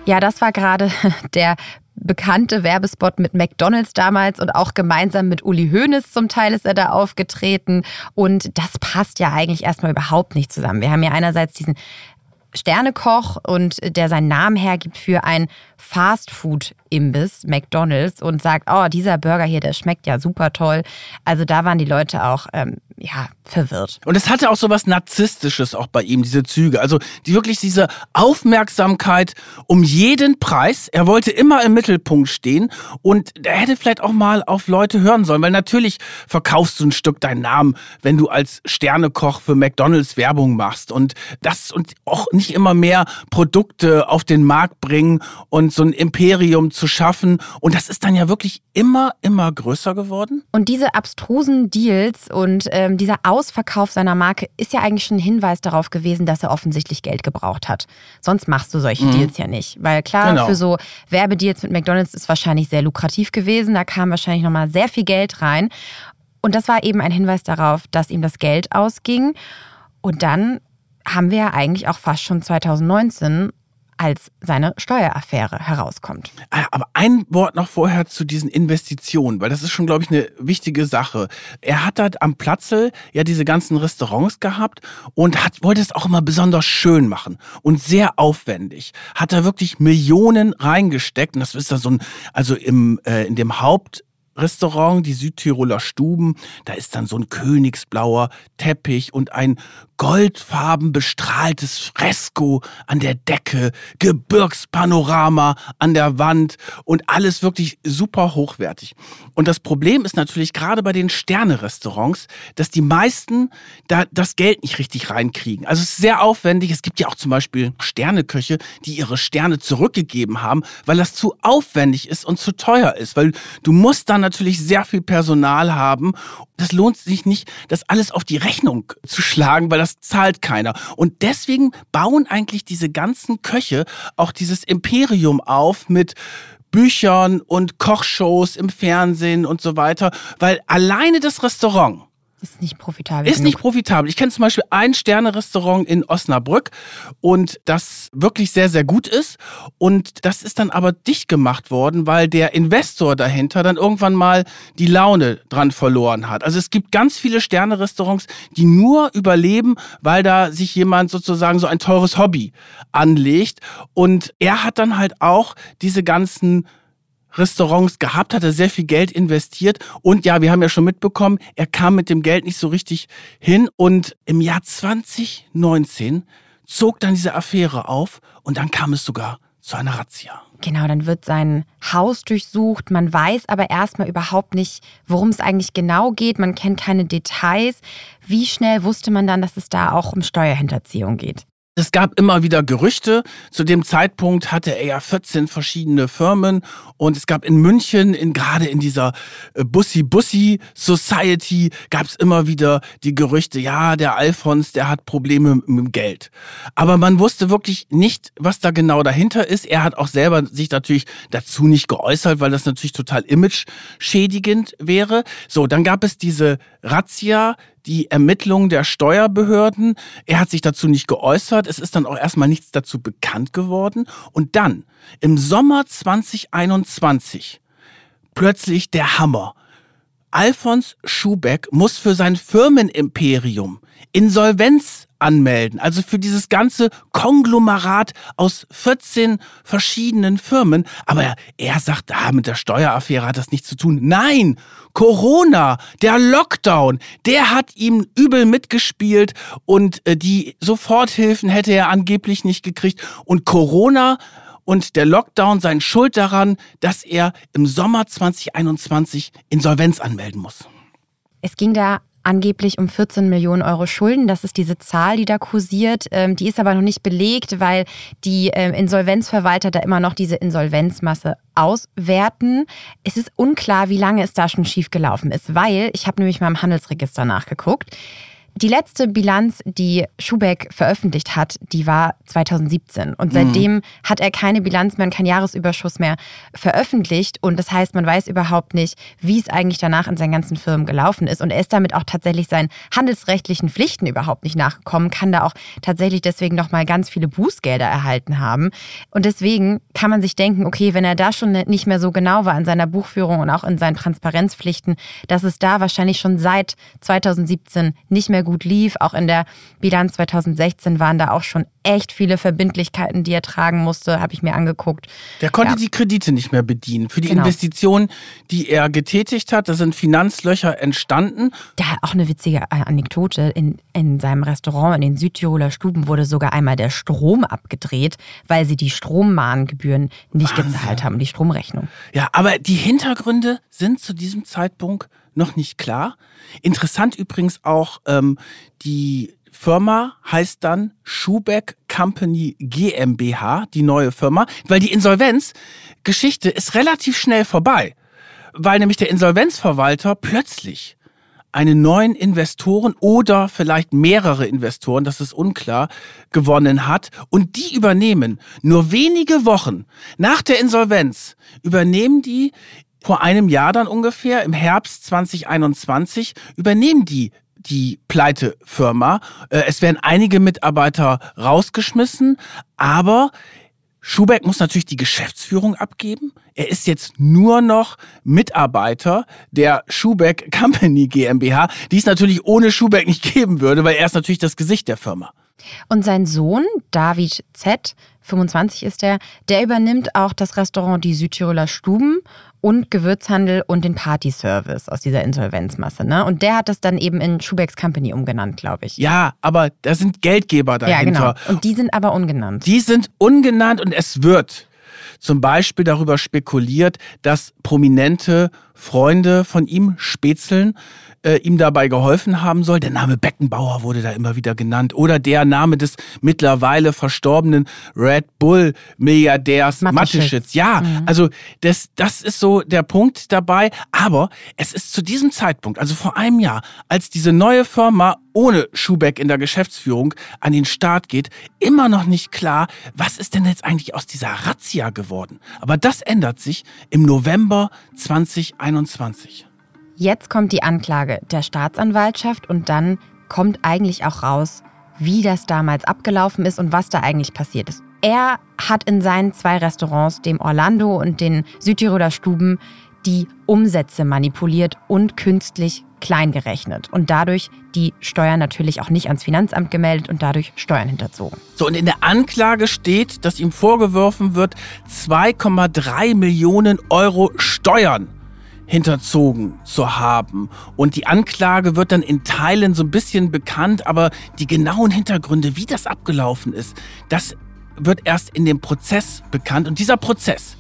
Ja, das war gerade (laughs) der bekannte Werbespot mit McDonald's damals und auch gemeinsam mit Uli Hoeneß zum Teil ist er da aufgetreten. Und das passt ja eigentlich erstmal überhaupt nicht zusammen. Wir haben ja einerseits diesen Sternekoch und der seinen Namen hergibt für ein Fastfood-Imbiss, McDonald's, und sagt, oh, dieser Burger hier, der schmeckt ja super toll. Also da waren die Leute auch, ähm, ja, verwirrt. Und es hatte auch so was Narzisstisches auch bei ihm, diese Züge. Also die wirklich diese Aufmerksamkeit um jeden Preis. Er wollte immer im Mittelpunkt stehen und er hätte vielleicht auch mal auf Leute hören sollen, weil natürlich verkaufst du ein Stück deinen Namen, wenn du als Sternekoch für McDonalds Werbung machst und das und auch nicht immer mehr Produkte auf den Markt bringen und so ein Imperium zu schaffen. Und das ist dann ja wirklich immer, immer größer geworden. Und diese abstrusen Deals und ähm, dieser Ausverkauf seiner Marke ist ja eigentlich schon ein Hinweis darauf gewesen, dass er offensichtlich Geld gebraucht hat. Sonst machst du solche Mhm. Deals ja nicht. Weil klar, Genau. für so Werbedeals mit McDonalds ist wahrscheinlich sehr lukrativ gewesen. Da kam wahrscheinlich nochmal sehr viel Geld rein. Und das war eben ein Hinweis darauf, dass ihm das Geld ausging. Und dann haben wir ja eigentlich auch fast schon 2019, als seine Steueraffäre herauskommt. Ah, Aber ein Wort noch vorher zu diesen Investitionen, weil das ist schon, glaube ich, eine wichtige Sache. Er hat halt am Platze ja diese ganzen Restaurants gehabt und hat, wollte es auch immer besonders schön machen und sehr aufwendig. Hat da wirklich Millionen reingesteckt und das ist da so ein, also im, äh, in dem Haupt Restaurant, die Südtiroler Stuben, da ist dann so ein königsblauer Teppich und ein goldfarben bestrahltes Fresko an der Decke, Gebirgspanorama an der Wand und alles wirklich super hochwertig. Und das Problem ist natürlich gerade bei den Sterne-Restaurants, dass die meisten da das Geld nicht richtig reinkriegen. Also es ist sehr aufwendig. Es gibt ja auch zum Beispiel Sterneköche, die ihre Sterne zurückgegeben haben, weil das zu aufwendig ist und zu teuer ist. Weil du musst dann natürlich sehr viel Personal haben. Das lohnt sich nicht, das alles auf die Rechnung zu schlagen, weil das zahlt keiner. Und deswegen bauen eigentlich diese ganzen Köche auch dieses Imperium auf mit Büchern und Kochshows im Fernsehen und so weiter, weil alleine das Restaurant Ist nicht profitabel. ist nicht genug. profitabel. Ich kenne zum Beispiel ein Sterne-Restaurant in Osnabrück und das wirklich sehr, sehr gut ist. Und das ist dann aber dicht gemacht worden, weil der Investor dahinter dann irgendwann mal die Laune dran verloren hat. Also es gibt ganz viele Sterne-Restaurants, die nur überleben, weil da sich jemand sozusagen so ein teures Hobby anlegt. Und er hat dann halt auch diese ganzen Restaurants gehabt, hat er sehr viel Geld investiert und ja, wir haben ja schon mitbekommen, er kam mit dem Geld nicht so richtig hin und im Jahr 2019 zog dann diese Affäre auf und dann kam es sogar zu einer Razzia. Genau, dann wird sein Haus durchsucht. Man weiß aber erstmal überhaupt nicht, worum es eigentlich genau geht. Man kennt keine Details. Wie schnell wusste man dann, dass es da auch um Steuerhinterziehung geht? Es gab immer wieder Gerüchte. Zu dem Zeitpunkt hatte er ja 14 verschiedene Firmen und es gab in München, in, gerade in dieser äh, Bussi-Bussi Society, gab es immer wieder die Gerüchte, ja, der Alfons, der hat Probleme mit dem Geld. Aber man wusste wirklich nicht, was da genau dahinter ist. Er hat auch selber sich natürlich dazu nicht geäußert, weil das natürlich total image-schädigend wäre. So, dann gab es diese Razzia, die Ermittlungen der Steuerbehörden. Er hat sich dazu nicht geäußert. Es ist dann auch erstmal nichts dazu bekannt geworden. Und dann, im Sommer 2021, plötzlich der Hammer. Alfons Schubeck muss für sein Firmenimperium Insolvenz anmelden. Also für dieses ganze Konglomerat aus 14 verschiedenen Firmen. Aber er sagt, ah, mit der Steueraffäre hat das nichts zu tun. Nein, Corona, der Lockdown, der hat ihm übel mitgespielt und äh, die Soforthilfen hätte er angeblich nicht gekriegt. Und Corona und der Lockdown seien schuld daran, dass er im Sommer 2021 Insolvenz anmelden muss. Es ging da angeblich um 14 Millionen Euro Schulden. Das ist diese Zahl, die da kursiert. Ähm, die ist aber noch nicht belegt, weil die ähm, Insolvenzverwalter da immer noch diese Insolvenzmasse auswerten. Es ist unklar, wie lange es da schon schiefgelaufen ist, weil ich habe nämlich mal im Handelsregister nachgeguckt. Die letzte Bilanz, die Schubeck veröffentlicht hat, die war 2017. Und seitdem mhm. hat er keine Bilanz mehr und keinen Jahresüberschuss mehr veröffentlicht. Und das heißt, man weiß überhaupt nicht, wie es eigentlich danach in seinen ganzen Firmen gelaufen ist. Und er ist damit auch tatsächlich seinen handelsrechtlichen Pflichten überhaupt nicht nachgekommen, kann da auch tatsächlich deswegen nochmal ganz viele Bußgelder erhalten haben. Und deswegen kann man sich denken, okay, wenn er da schon nicht mehr so genau war in seiner Buchführung und auch in seinen Transparenzpflichten, dass es da wahrscheinlich schon seit 2017 nicht mehr gut lief. Auch in der Bilanz 2016 waren da auch schon echt viele Verbindlichkeiten, die er tragen musste, habe ich mir angeguckt. Der konnte ja. die Kredite nicht mehr bedienen. Für die genau. Investitionen, die er getätigt hat, da sind Finanzlöcher entstanden. Da auch eine witzige äh, Anekdote. In, in seinem Restaurant in den Südtiroler Stuben wurde sogar einmal der Strom abgedreht, weil sie die Strommahngebühren nicht Wahnsinn. gezahlt haben, die Stromrechnung. Ja, aber die Hintergründe sind zu diesem Zeitpunkt noch nicht klar. Interessant übrigens auch ähm, die Firma heißt dann Schubeck Company GmbH, die neue Firma, weil die Insolvenzgeschichte ist relativ schnell vorbei, weil nämlich der Insolvenzverwalter plötzlich einen neuen Investoren oder vielleicht mehrere Investoren, das ist unklar, gewonnen hat. Und die übernehmen nur wenige Wochen nach der Insolvenz übernehmen die vor einem Jahr dann ungefähr, im Herbst 2021, übernehmen die die Pleitefirma. Äh, es werden einige Mitarbeiter rausgeschmissen, aber Schubeck muss natürlich die Geschäftsführung abgeben. Er ist jetzt nur noch Mitarbeiter der Schubeck Company GmbH, die es natürlich ohne Schubeck nicht geben würde, weil er ist natürlich das Gesicht der Firma. Und sein Sohn, David Z., 25 ist er, der übernimmt auch das Restaurant Die Südtiroler Stuben und Gewürzhandel und den Party-Service aus dieser Insolvenzmasse. Ne? Und der hat das dann eben in Schubecks Company umgenannt, glaube ich. Ja, aber da sind Geldgeber dahinter. Ja, genau. Und die sind aber ungenannt. Die sind ungenannt und es wird zum Beispiel darüber spekuliert, dass prominente Freunde von ihm spätzeln, äh, ihm dabei geholfen haben soll. Der Name Beckenbauer wurde da immer wieder genannt. Oder der Name des mittlerweile verstorbenen Red Bull-Milliardärs Mateschitz. Ja, mhm. also das, das ist so der Punkt dabei. Aber es ist zu diesem Zeitpunkt, also vor einem Jahr, als diese neue Firma ohne Schubeck in der Geschäftsführung an den Start geht, immer noch nicht klar, was ist denn jetzt eigentlich aus dieser Razzia geworden. Aber das ändert sich im November 2021. Jetzt kommt die Anklage der Staatsanwaltschaft und dann kommt eigentlich auch raus, wie das damals abgelaufen ist und was da eigentlich passiert ist. Er hat in seinen zwei Restaurants, dem Orlando und den Südtiroler Stuben, die Umsätze manipuliert und künstlich klein gerechnet und dadurch die Steuern natürlich auch nicht ans Finanzamt gemeldet und dadurch Steuern hinterzogen. So, und in der Anklage steht, dass ihm vorgeworfen wird, 2,3 Millionen Euro Steuern hinterzogen zu haben. Und die Anklage wird dann in Teilen so ein bisschen bekannt, aber die genauen Hintergründe, wie das abgelaufen ist, das wird erst in dem Prozess bekannt. Und dieser Prozess,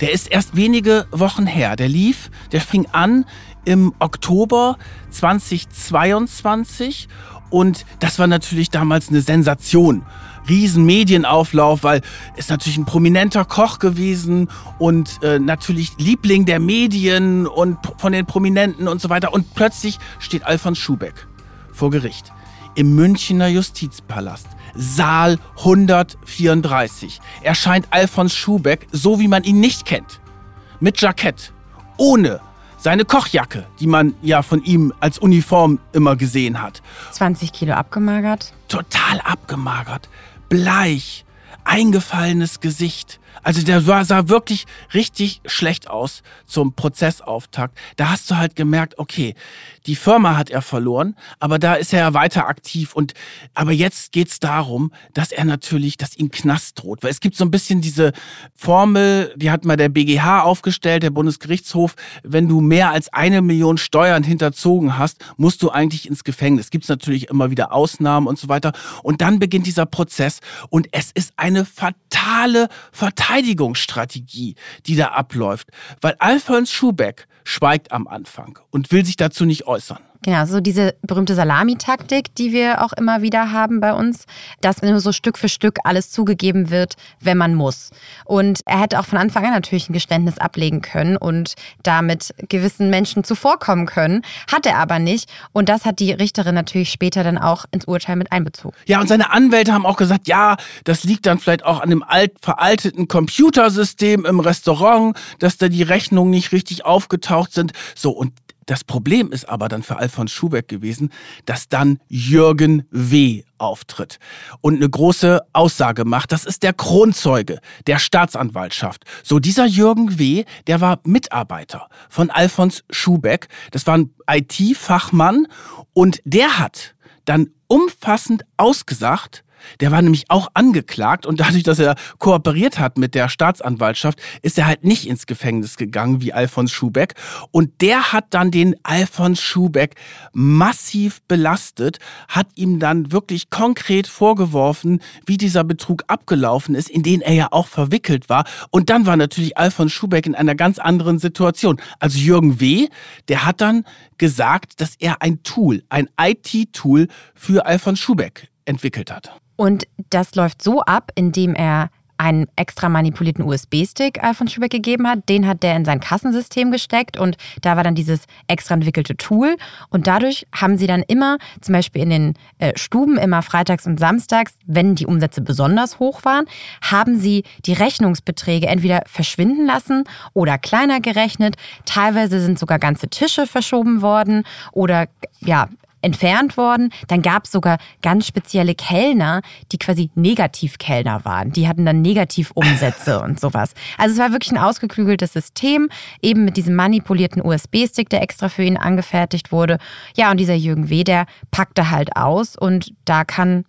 der ist erst wenige Wochen her. Der lief, der fing an im Oktober 2022 und das war natürlich damals eine Sensation. Riesen Medienauflauf, weil es natürlich ein prominenter Koch gewesen und äh, natürlich Liebling der Medien und von den Prominenten und so weiter. Und plötzlich steht Alfons Schubeck vor Gericht im Münchner Justizpalast. Saal 134 erscheint Alfons Schubeck, so wie man ihn nicht kennt. Mit Jackett, ohne seine Kochjacke, die man ja von ihm als Uniform immer gesehen hat. 20 Kilo abgemagert? Total abgemagert, bleich, eingefallenes Gesicht. Also der sah wirklich richtig schlecht aus zum Prozessauftakt. Da hast du halt gemerkt, okay, die Firma hat er verloren, aber da ist er ja weiter aktiv. Und aber jetzt geht's darum, dass er natürlich, dass ihm Knast droht. Weil es gibt so ein bisschen diese Formel, die hat mal der BGH aufgestellt, der Bundesgerichtshof, wenn du mehr als eine Million Steuern hinterzogen hast, musst du eigentlich ins Gefängnis. Gibt es natürlich immer wieder Ausnahmen und so weiter. Und dann beginnt dieser Prozess und es ist eine fatale Verteidigungsstrategie, die da abläuft. Weil Alfons Schubeck schweigt am Anfang und will sich dazu nicht äußern. Genau, so diese berühmte Salamitaktik, die wir auch immer wieder haben bei uns, dass nur so Stück für Stück alles zugegeben wird, wenn man muss. Und er hätte auch von Anfang an natürlich ein Geständnis ablegen können und damit gewissen Menschen zuvorkommen können, hat er aber nicht. Und das hat die Richterin natürlich später dann auch ins Urteil mit einbezogen. Ja, und seine Anwälte haben auch gesagt, ja, das liegt dann vielleicht auch an dem alt veralteten Computersystem im Restaurant, dass da die Rechnungen nicht richtig aufgetaucht sind. So, und das Problem ist aber dann für Alfons Schubeck gewesen, dass dann Jürgen W. auftritt und eine große Aussage macht. Das ist der Kronzeuge der Staatsanwaltschaft. So, dieser Jürgen W., der war Mitarbeiter von Alfons Schubeck. Das war ein IT-Fachmann und der hat dann umfassend ausgesagt, der war nämlich auch angeklagt und dadurch, dass er kooperiert hat mit der Staatsanwaltschaft, ist er halt nicht ins Gefängnis gegangen wie Alfons Schubeck. Und der hat dann den Alfons Schubeck massiv belastet, hat ihm dann wirklich konkret vorgeworfen, wie dieser Betrug abgelaufen ist, in den er ja auch verwickelt war. Und dann war natürlich Alfons Schubeck in einer ganz anderen Situation. Also Jürgen W., der hat dann gesagt, dass er ein Tool, ein IT-Tool für Alfons Schubeck entwickelt hat. Und das läuft so ab, indem er einen extra manipulierten USB-Stick Alfons Schübeck gegeben hat. Den hat der in sein Kassensystem gesteckt und da war dann dieses extra entwickelte Tool. Und dadurch haben sie dann immer, zum Beispiel in den äh, Stuben, immer freitags und samstags, wenn die Umsätze besonders hoch waren, haben sie die Rechnungsbeträge entweder verschwinden lassen oder kleiner gerechnet. Teilweise sind sogar ganze Tische verschoben worden oder ja, entfernt worden. Dann gab es sogar ganz spezielle Kellner, die quasi Negativkellner waren. Die hatten dann Negativumsätze (laughs) und sowas. Also es war wirklich ein ausgeklügeltes System, eben mit diesem manipulierten USB-Stick, der extra für ihn angefertigt wurde. Ja, und dieser Jürgen W., der packte halt aus und da kann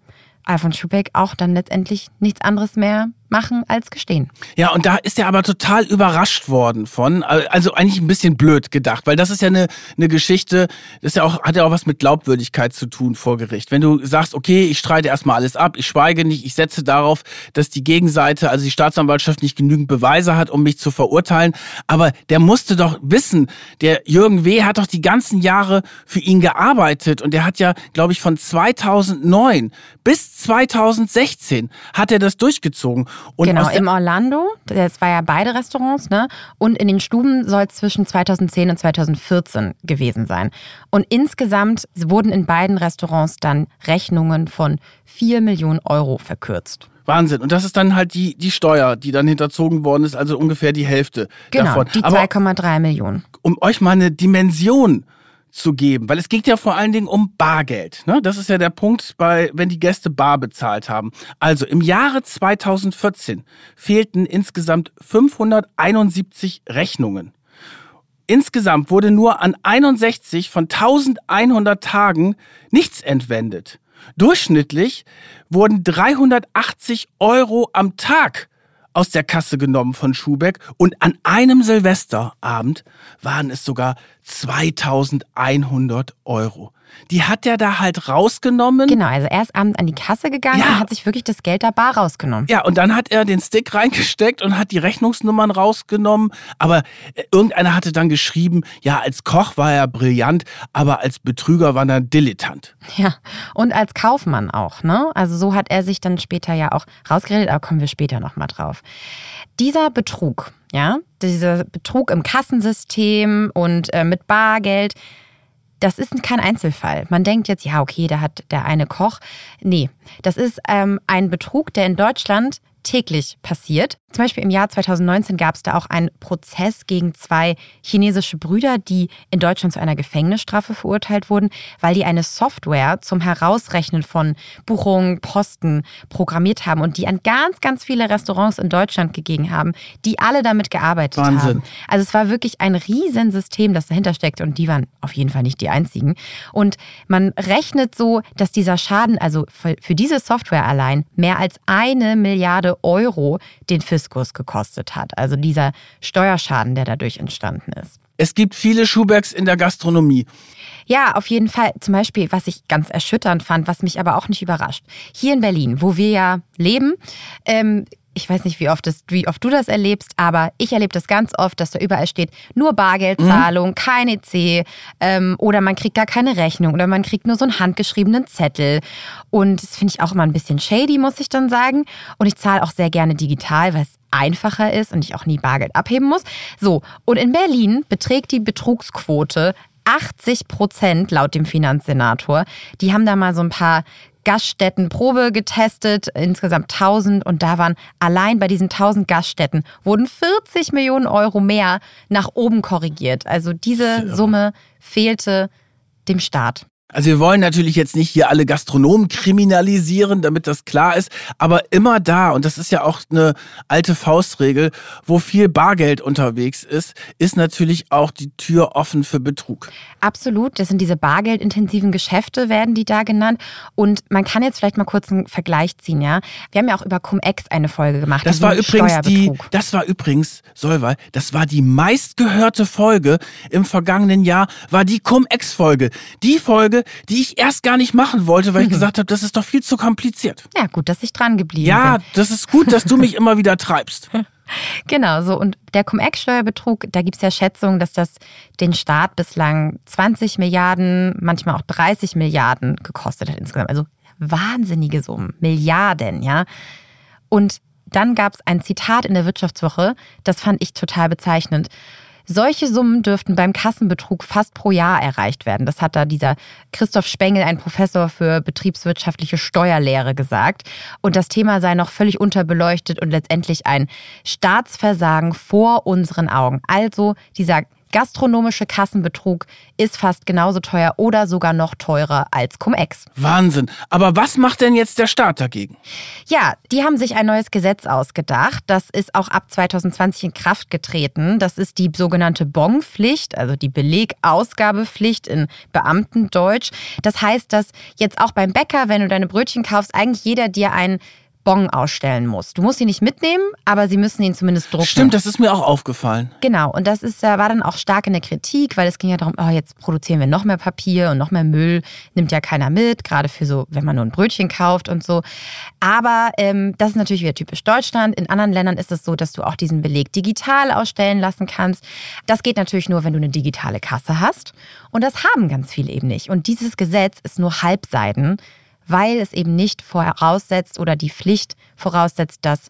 Alfons Schubeck auch dann letztendlich nichts anderes mehr machen als gestehen. Ja, und da ist er aber total überrascht worden von, also eigentlich ein bisschen blöd gedacht, weil das ist ja eine, eine Geschichte, das ja auch, hat ja auch was mit Glaubwürdigkeit zu tun vor Gericht. Wenn du sagst, okay, ich streite erstmal alles ab, ich schweige nicht, ich setze darauf, dass die Gegenseite, also die Staatsanwaltschaft nicht genügend Beweise hat, um mich zu verurteilen, aber der musste doch wissen, der Jürgen W. hat doch die ganzen Jahre für ihn gearbeitet und der hat ja, glaube ich, von 2009 bis 2016 hat er das durchgezogen. Und genau, im Orlando, das war ja beide Restaurants, ne? Und in den Stuben soll es zwischen 2010 und 2014 gewesen sein. Und insgesamt wurden in beiden Restaurants dann Rechnungen von 4 Millionen Euro verkürzt. Wahnsinn. Und das ist dann halt die, die Steuer, die dann hinterzogen worden ist, also ungefähr die Hälfte genau, davon. Die 2,3 Millionen. Um euch mal eine Dimension zu geben, weil es geht ja vor allen Dingen um Bargeld. Ne? Das ist ja der Punkt, bei, wenn die Gäste bar bezahlt haben. Also im Jahre 2014 fehlten insgesamt 571 Rechnungen. Insgesamt wurde nur an 61 von 1100 Tagen nichts entwendet. Durchschnittlich wurden 380 Euro am Tag aus der Kasse genommen von Schubeck und an einem Silvesterabend waren es sogar 2100 Euro. Die hat er da halt rausgenommen. Genau, also er ist abends an die Kasse gegangen Ja. und hat sich wirklich das Geld da bar rausgenommen. Ja, und dann hat er den Stick reingesteckt und hat die Rechnungsnummern rausgenommen. Aber äh, irgendeiner hatte dann geschrieben, ja, als Koch war er brillant, aber als Betrüger war er Dilettant. Ja, und als Kaufmann auch, ne? Also so hat er sich dann später ja auch rausgeredet, aber kommen wir später nochmal drauf. Dieser Betrug, ja, dieser Betrug im Kassensystem und äh, mit Bargeld, das ist kein Einzelfall. Man denkt jetzt, ja, okay, da hat der eine Koch. Nee, das ist ähm, ein Betrug, der in Deutschland täglich passiert. Zum Beispiel im Jahr 2019 gab es da auch einen Prozess gegen zwei chinesische Brüder, die in Deutschland zu einer Gefängnisstrafe verurteilt wurden, weil die eine Software zum Herausrechnen von Buchungen, Posten programmiert haben und die an ganz, ganz viele Restaurants in Deutschland gegeben haben, die alle damit gearbeitet Wahnsinn. haben. Also es war wirklich ein Riesensystem, das dahinter steckte und die waren auf jeden Fall nicht die einzigen. Und man rechnet so, dass dieser Schaden, also für für diese Software allein, mehr als eine Milliarde Euro den Fiskus gekostet hat. Also dieser Steuerschaden, der dadurch entstanden ist. Es gibt viele Schuhbergs in der Gastronomie. Ja, auf jeden Fall. Zum Beispiel, was ich ganz erschütternd fand, was mich aber auch nicht überrascht. Hier in Berlin, wo wir ja leben, ähm, ich weiß nicht, wie oft, das, wie oft du das erlebst, aber ich erlebe das ganz oft, dass da überall steht, nur Bargeldzahlung, kein EC ähm, oder man kriegt gar keine Rechnung oder man kriegt nur so einen handgeschriebenen Zettel. Und das finde ich auch immer ein bisschen shady, muss ich dann sagen. Und ich zahle auch sehr gerne digital, weil es einfacher ist und ich auch nie Bargeld abheben muss. So, und in Berlin beträgt die Betrugsquote 80 Prozent laut dem Finanzsenator. Die haben da mal so ein paar Gaststätten Probe getestet, insgesamt 1000 und da waren allein bei diesen 1000 Gaststätten wurden 40 Millionen Euro mehr nach oben korrigiert. Also diese Summe fehlte dem Staat. Also wir wollen natürlich jetzt nicht hier alle Gastronomen kriminalisieren, damit das klar ist, aber immer da, und das ist ja auch eine alte Faustregel, wo viel Bargeld unterwegs ist, ist natürlich auch die Tür offen für Betrug. Absolut, das sind diese bargeldintensiven Geschäfte, werden die da genannt. Und man kann jetzt vielleicht mal kurz einen Vergleich ziehen, ja. Wir haben ja auch über Cum-Ex eine Folge gemacht. Das diesen war übrigens die, das war übrigens, Solveig, das war die meistgehörte Folge im vergangenen Jahr, war die Cum-Ex-Folge. Die Folge, die ich erst gar nicht machen wollte, weil ich gesagt habe, das ist doch viel zu kompliziert. Ja, gut, dass ich dran geblieben Ja, bin. das ist gut, dass du mich (laughs) immer wieder treibst. Genau, so. Und der Cum-Ex-Steuerbetrug, da gibt es ja Schätzungen, dass das den Staat bislang 20 Milliarden, manchmal auch 30 Milliarden gekostet hat insgesamt. Also wahnsinnige Summen, Milliarden, ja. Und dann gab es ein Zitat in der Wirtschaftswoche, das fand ich total bezeichnend. Solche Summen dürften beim Kassenbetrug fast pro Jahr erreicht werden. Das hat da dieser Christoph Spengel, ein Professor für betriebswirtschaftliche Steuerlehre, gesagt. Und das Thema sei noch völlig unterbeleuchtet und letztendlich ein Staatsversagen vor unseren Augen. Also dieser gastronomische Kassenbetrug ist fast genauso teuer oder sogar noch teurer als Cum-Ex. Wahnsinn. Aber was macht denn jetzt der Staat dagegen? Ja, die haben sich ein neues Gesetz ausgedacht. Das ist auch ab 2020 in Kraft getreten. Das ist die sogenannte Bonpflicht, also die Belegausgabepflicht in Beamtendeutsch. Das heißt, dass jetzt auch beim Bäcker, wenn du deine Brötchen kaufst, eigentlich jeder dir einen Bon ausstellen muss. Du musst ihn nicht mitnehmen, aber sie müssen ihn zumindest drucken. Stimmt, das ist mir auch aufgefallen. Genau, und das ist, äh, war dann auch stark in der Kritik, weil es ging ja darum, oh, jetzt produzieren wir noch mehr Papier und noch mehr Müll, nimmt ja keiner mit, gerade für so, wenn man nur ein Brötchen kauft und so. Aber ähm, das ist natürlich wieder typisch Deutschland. In anderen Ländern ist es so, dass du auch diesen Beleg digital ausstellen lassen kannst. Das geht natürlich nur, wenn du eine digitale Kasse hast. Und das haben ganz viele eben nicht. Und dieses Gesetz ist nur halbseiden, weil es eben nicht voraussetzt oder die Pflicht voraussetzt, dass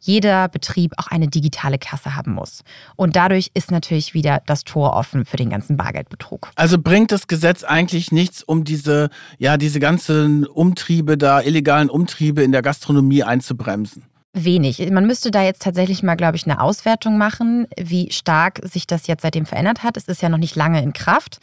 jeder Betrieb auch eine digitale Kasse haben muss. Und dadurch ist natürlich wieder das Tor offen für den ganzen Bargeldbetrug. Also bringt das Gesetz eigentlich nichts, um diese, ja, diese ganzen Umtriebe da, illegalen Umtriebe in der Gastronomie einzubremsen. Wenig. Man müsste da jetzt tatsächlich mal, glaube ich, eine Auswertung machen, wie stark sich das jetzt seitdem verändert hat. Es ist ja noch nicht lange in Kraft.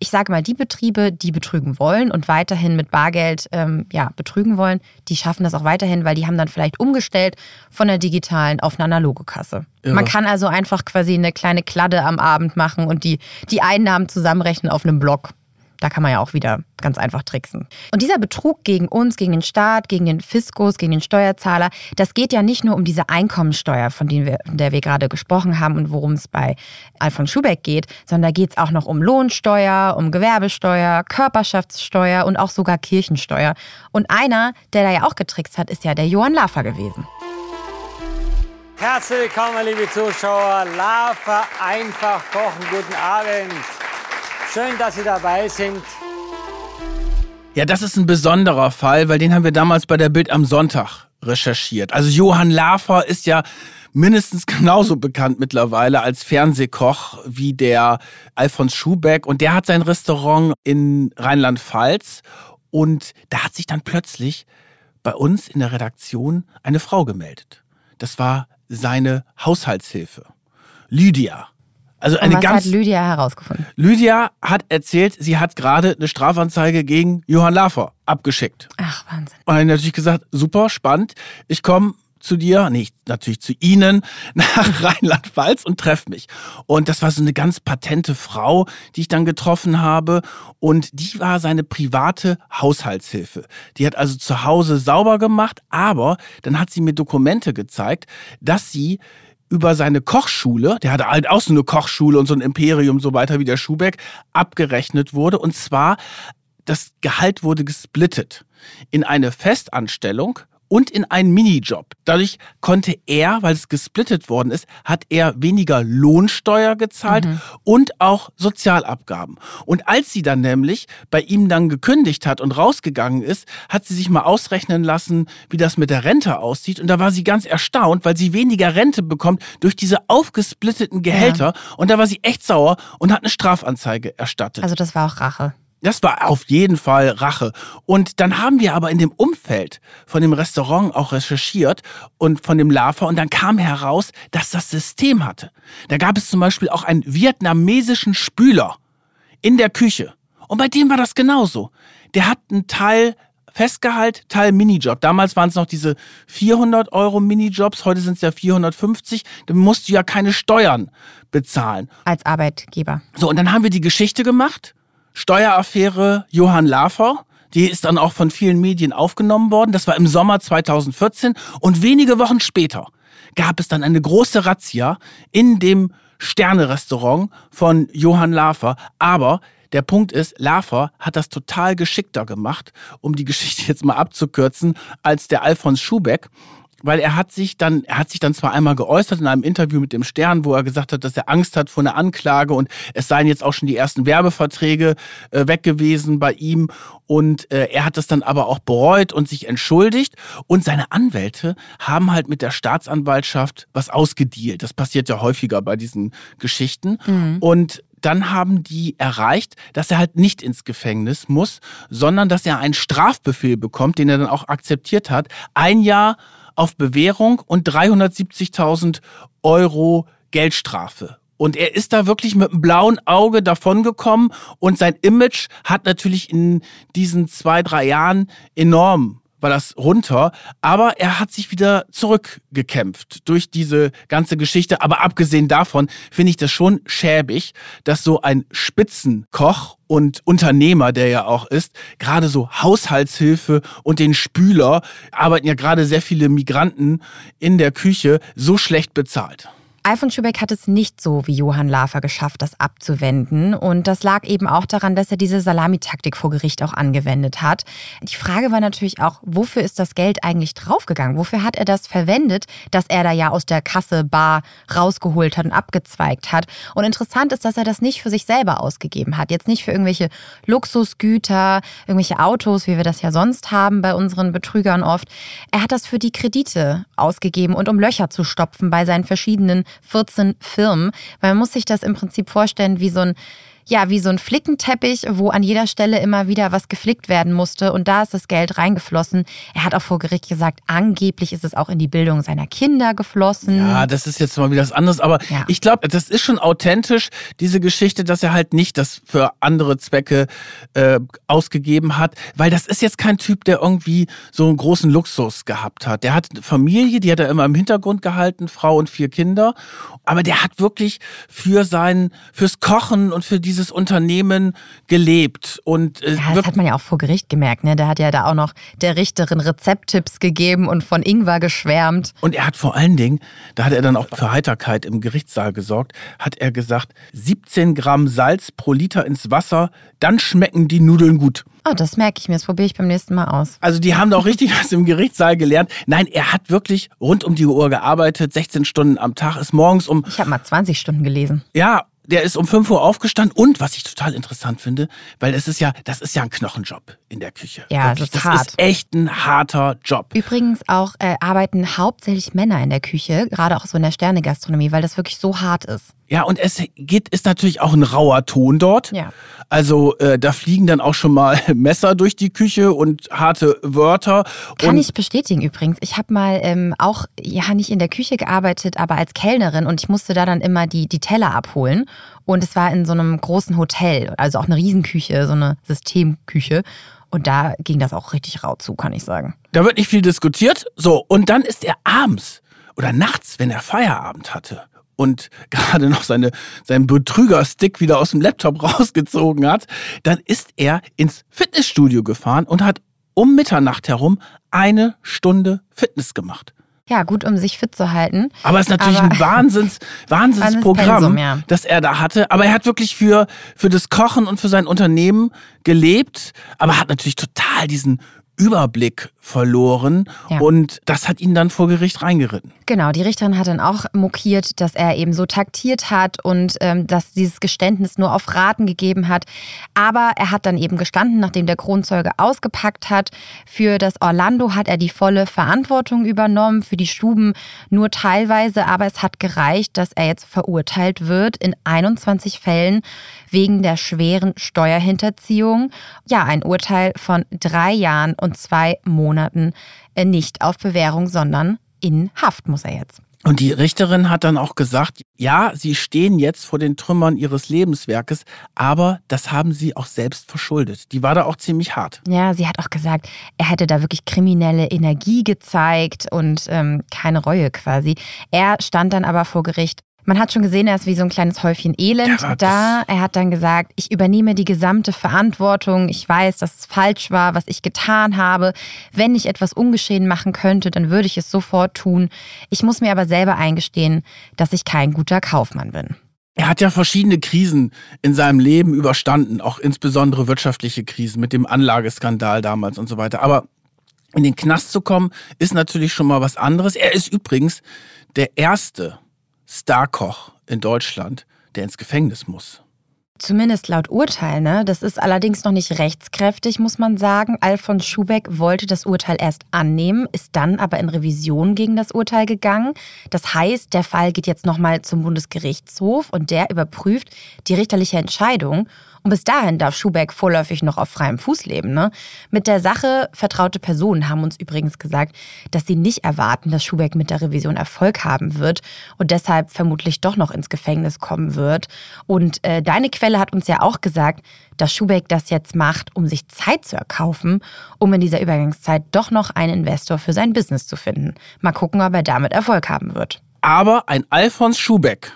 Ich sage mal, die Betriebe, die betrügen wollen und weiterhin mit Bargeld ähm, ja, betrügen wollen, die schaffen das auch weiterhin, weil die haben dann vielleicht umgestellt von der digitalen auf eine analoge Kasse. Ja. Man kann also einfach quasi eine kleine Kladde am Abend machen und die, die Einnahmen zusammenrechnen auf einem Block. Da kann man ja auch wieder ganz einfach tricksen. Und dieser Betrug gegen uns, gegen den Staat, gegen den Fiskus, gegen den Steuerzahler, das geht ja nicht nur um diese Einkommensteuer, von der wir, der wir gerade gesprochen haben und worum es bei Alfons Schubeck geht, sondern da geht es auch noch um Lohnsteuer, um Gewerbesteuer, Körperschaftssteuer und auch sogar Kirchensteuer. Und einer, der da ja auch getrickst hat, ist ja der Johann Lafer gewesen. Herzlich willkommen, liebe Zuschauer. Lava einfach kochen. Guten Abend. Schön, dass Sie dabei sind. Ja, das ist ein besonderer Fall, weil den haben wir damals bei der Bild am Sonntag recherchiert. Also Johann Lafer ist ja mindestens genauso bekannt mittlerweile als Fernsehkoch wie der Alfons Schubeck und der hat sein Restaurant in Rheinland-Pfalz und da hat sich dann plötzlich bei uns in der Redaktion eine Frau gemeldet. Das war seine Haushaltshilfe. Lydia. Also eine Und was ganz hat Lydia herausgefunden? Lydia hat erzählt, sie hat gerade eine Strafanzeige gegen Johann Lafer abgeschickt. Ach, Wahnsinn. Und dann hat natürlich gesagt, super, spannend. Ich komme zu dir, nee, natürlich zu Ihnen (laughs) nach Rheinland-Pfalz und treffe mich. Und das war so eine ganz patente Frau, die ich dann getroffen habe. Und die war seine private Haushaltshilfe. Die hat also zu Hause sauber gemacht, aber dann hat sie mir Dokumente gezeigt, dass sie über seine Kochschule, der hatte halt auch so eine Kochschule und so ein Imperium, so weiter wie der Schubeck, abgerechnet wurde. Und zwar, das Gehalt wurde gesplittet in eine Festanstellung und in einen Minijob. Dadurch konnte er, weil es gesplittet worden ist, hat er weniger Lohnsteuer gezahlt Mhm. und auch Sozialabgaben. Und als sie dann nämlich bei ihm dann gekündigt hat und rausgegangen ist, hat sie sich mal ausrechnen lassen, wie das mit der Rente aussieht. Und da war sie ganz erstaunt, weil sie weniger Rente bekommt durch diese aufgesplitteten Gehälter. Und da war sie echt sauer und hat eine Strafanzeige erstattet. Also das war auch Rache. Das war auf jeden Fall Rache. Und dann haben wir aber in dem Umfeld von dem Restaurant auch recherchiert und von dem Lava und dann kam heraus, dass das System hatte. Da gab es zum Beispiel auch einen vietnamesischen Spüler in der Küche. Und bei dem war das genauso. Der hat einen Teil Festgehalt, Teil Minijob. Damals waren es noch diese 400 Euro Minijobs, heute sind es ja 450. Dann musst du ja keine Steuern bezahlen. Als Arbeitgeber. So, und dann haben wir die Geschichte gemacht. Steueraffäre Johann Lafer. Die ist dann auch von vielen Medien aufgenommen worden. Das war im Sommer 2014. Und wenige Wochen später gab es dann eine große Razzia in dem Sterne-Restaurant von Johann Lafer. Aber der Punkt ist, Lafer hat das total geschickter gemacht, um die Geschichte jetzt mal abzukürzen, als der Alfons Schubeck weil er hat sich dann, er hat sich dann zwar einmal geäußert in einem Interview mit dem Stern, wo er gesagt hat, dass er Angst hat vor einer Anklage und es seien jetzt auch schon die ersten Werbeverträge äh, weg gewesen bei ihm und äh, er hat das dann aber auch bereut und sich entschuldigt und seine Anwälte haben halt mit der Staatsanwaltschaft was ausgedealt. Das passiert ja häufiger bei diesen Geschichten und dann haben die erreicht, dass er halt nicht ins Gefängnis muss, sondern dass er einen Strafbefehl bekommt, den er dann auch akzeptiert hat. Ein Jahr auf Bewährung und 370.000 Euro Geldstrafe. Und er ist da wirklich mit einem blauen Auge davongekommen und sein Image hat natürlich in diesen zwei, drei Jahren enorm war das runter, aber er hat sich wieder zurückgekämpft durch diese ganze Geschichte. Aber abgesehen davon finde ich das schon schäbig, dass so ein Spitzenkoch und Unternehmer, der ja auch ist, gerade so Haushaltshilfe und den Spüler, arbeiten ja gerade sehr viele Migranten in der Küche, so schlecht bezahlt. Alfons Schübeck hat es nicht so wie Johann Lafer geschafft, das abzuwenden. Und das lag eben auch daran, dass er diese Salamitaktik vor Gericht auch angewendet hat. Die Frage war natürlich auch, wofür ist das Geld eigentlich draufgegangen? Wofür hat er das verwendet, dass er da ja aus der Kasse bar rausgeholt hat und abgezweigt hat? Und interessant ist, dass er das nicht für sich selber ausgegeben hat. Jetzt nicht für irgendwelche Luxusgüter, irgendwelche Autos, wie wir das ja sonst haben bei unseren Betrügern oft. Er hat das für die Kredite ausgegeben und um Löcher zu stopfen bei seinen verschiedenen 14 Firmen. Weil man muss sich das im Prinzip vorstellen wie so ein ja, wie so ein Flickenteppich, wo an jeder Stelle immer wieder was geflickt werden musste. Und da ist das Geld reingeflossen. Er hat auch vor Gericht gesagt, angeblich ist es auch in die Bildung seiner Kinder geflossen. Ja, das ist jetzt mal wieder was anderes. Aber Ja. ich glaube, das ist schon authentisch, diese Geschichte, dass er halt nicht das für andere Zwecke äh, ausgegeben hat. Weil das ist jetzt kein Typ, der irgendwie so einen großen Luxus gehabt hat. Der hat eine Familie, die hat er immer im Hintergrund gehalten, Frau und vier Kinder. Aber der hat wirklich für sein, fürs Kochen und für diese dieses Unternehmen gelebt. Und, äh, Ja, das hat man ja auch vor Gericht gemerkt. Ne? Der hat ja da auch noch der Richterin Rezepttipps gegeben und von Ingwer geschwärmt. Und er hat vor allen Dingen, da hat er dann auch für Heiterkeit im Gerichtssaal gesorgt, hat er gesagt, 17 Gramm Salz pro Liter ins Wasser, dann schmecken die Nudeln gut. Oh, das merke ich mir. Das probiere ich beim nächsten Mal aus. Also die haben da auch richtig (laughs) was im Gerichtssaal gelernt. Nein, er hat wirklich rund um die Uhr gearbeitet, 16 Stunden am Tag, ist morgens um, Ich habe mal 20 Stunden gelesen. ja, der ist um 5 Uhr aufgestanden und was ich total interessant finde, weil es ist ja, das ist ja ein Knochenjob in der Küche. Ja, Wirklich, es ist das hart. ist echt ein harter Job. Übrigens auch äh, arbeiten hauptsächlich Männer in der Küche, gerade auch so in der Sternegastronomie, weil das wirklich so hart ist. Ja, und es geht, ist natürlich auch ein rauer Ton dort. Ja. Also äh, da fliegen dann auch schon mal (laughs) Messer durch die Küche und harte Wörter. Kann ich bestätigen übrigens. Ich habe mal ähm, auch, ja, nicht in der Küche gearbeitet, aber als Kellnerin und ich musste da dann immer die, die Teller abholen. Und es war in so einem großen Hotel, also auch eine Riesenküche, so eine Systemküche. Und da ging das auch richtig rau zu, kann ich sagen. Da wird nicht viel diskutiert. So, und dann ist er abends oder nachts, wenn er Feierabend hatte und (laughs) gerade noch seine, seinen Betrügerstick wieder aus dem Laptop (laughs) rausgezogen hat, dann ist er ins Fitnessstudio gefahren und hat um Mitternacht herum eine Stunde Fitness gemacht. Ja, gut, um sich fit zu halten. Aber es ist natürlich Aber- ein Wahnsinns, (laughs) Wahnsinnsprogramm, Wahnsinnspensum, ja. das er da hatte. Aber er hat wirklich für, für das Kochen und für sein Unternehmen gelebt, aber hat natürlich total diesen Überblick verloren Ja. und das hat ihn dann vor Gericht reingeritten. Genau, die Richterin hat dann auch mokiert, dass er eben so taktiert hat und ähm, dass dieses Geständnis nur auf Raten gegeben hat. Aber er hat dann eben gestanden, nachdem der Kronzeuge ausgepackt hat. Für das Orlando hat er die volle Verantwortung übernommen, für die Stuben nur teilweise, aber es hat gereicht, dass er jetzt verurteilt wird in 21 Fällen wegen der schweren Steuerhinterziehung. Ja, ein Urteil von drei Jahren und zwei Monaten äh, nicht auf Bewährung, sondern in Haft muss er jetzt. Und die Richterin hat dann auch gesagt, ja, sie stehen jetzt vor den Trümmern ihres Lebenswerkes, aber das haben sie auch selbst verschuldet. Die war da auch ziemlich hart. Ja, sie hat auch gesagt, er hätte da wirklich kriminelle Energie gezeigt und ähm, keine Reue quasi. Er stand dann aber vor Gericht. Man hat schon gesehen, er ist wie so ein kleines Häufchen Elend Ja, da. Er hat dann gesagt, ich übernehme die gesamte Verantwortung. Ich weiß, dass es falsch war, was ich getan habe. Wenn ich etwas ungeschehen machen könnte, dann würde ich es sofort tun. Ich muss mir aber selber eingestehen, dass ich kein guter Kaufmann bin. Er hat ja verschiedene Krisen in seinem Leben überstanden, auch insbesondere wirtschaftliche Krisen mit dem Anlageskandal damals und so weiter. Aber in den Knast zu kommen, ist natürlich schon mal was anderes. Er ist übrigens der erste Starkoch in Deutschland, der ins Gefängnis muss. Zumindest laut Urteil, ne? Das ist allerdings noch nicht rechtskräftig, muss man sagen. Alfons Schubeck wollte das Urteil erst annehmen, ist dann aber in Revision gegen das Urteil gegangen. Das heißt, der Fall geht jetzt nochmal zum Bundesgerichtshof und der überprüft die richterliche Entscheidung. Und bis dahin darf Schubeck vorläufig noch auf freiem Fuß leben. Ne? Mit der Sache vertraute Personen haben uns übrigens gesagt, dass sie nicht erwarten, dass Schubeck mit der Revision Erfolg haben wird und deshalb vermutlich doch noch ins Gefängnis kommen wird. Und äh, deine Quelle hat uns ja auch gesagt, dass Schubeck das jetzt macht, um sich Zeit zu erkaufen, um in dieser Übergangszeit doch noch einen Investor für sein Business zu finden. Mal gucken, ob er damit Erfolg haben wird. Aber ein Alfons Schubeck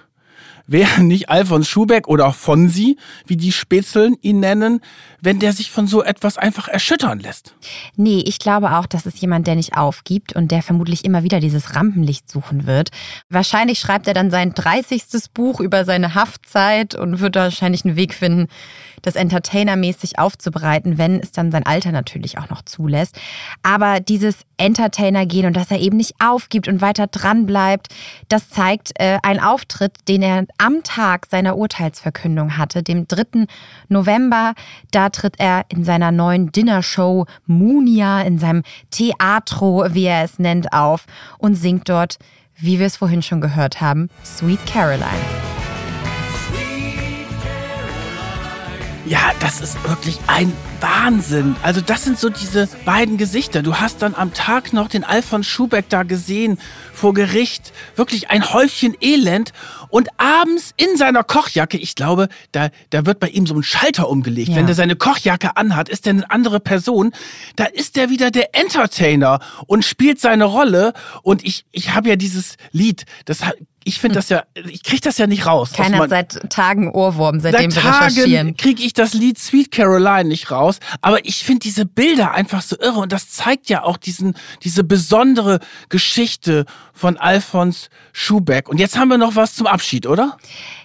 wäre (laughs) nicht Alfons Schubeck oder Fonsi, wie die Spätzeln ihn nennen, wenn der sich von so etwas einfach erschüttern lässt. Nee, ich glaube auch, das ist jemand, der nicht aufgibt und der vermutlich immer wieder dieses Rampenlicht suchen wird. Wahrscheinlich schreibt er dann sein 30. Buch über seine Haftzeit und wird wahrscheinlich einen Weg finden, das entertainermäßig aufzubereiten, wenn es dann sein Alter natürlich auch noch zulässt. Aber dieses Entertainer-Gehen und dass er eben nicht aufgibt und weiter dran bleibt, das zeigt äh, ein Auftritt, den er am Tag seiner Urteilsverkündung hatte, dem 3. November. Da tritt er in seiner neuen Dinnershow Munia, in seinem Teatro, wie er es nennt, auf und singt dort, wie wir es vorhin schon gehört haben, Sweet Caroline. Ja, das ist wirklich ein Wahnsinn. Also das sind so diese beiden Gesichter. Du hast dann am Tag noch den Alfons Schubeck da gesehen vor Gericht. Wirklich ein Häufchen Elend. Und abends in seiner Kochjacke, ich glaube, da, da wird bei ihm so ein Schalter umgelegt. Ja. Wenn der seine Kochjacke anhat, ist er eine andere Person. Da ist er wieder der Entertainer und spielt seine Rolle. Und ich, ich habe ja dieses Lied, das ich finde das ja, ich kriege das ja nicht raus. Keiner hat seit Tagen Ohrwurm, seitdem Seit wir recherchieren. Tagen kriege ich das Lied Sweet Caroline nicht raus. Aber ich finde diese Bilder einfach so irre. Und das zeigt ja auch diesen, diese besondere Geschichte von Alfons Schubeck. Und jetzt haben wir noch was zum Abschied, oder?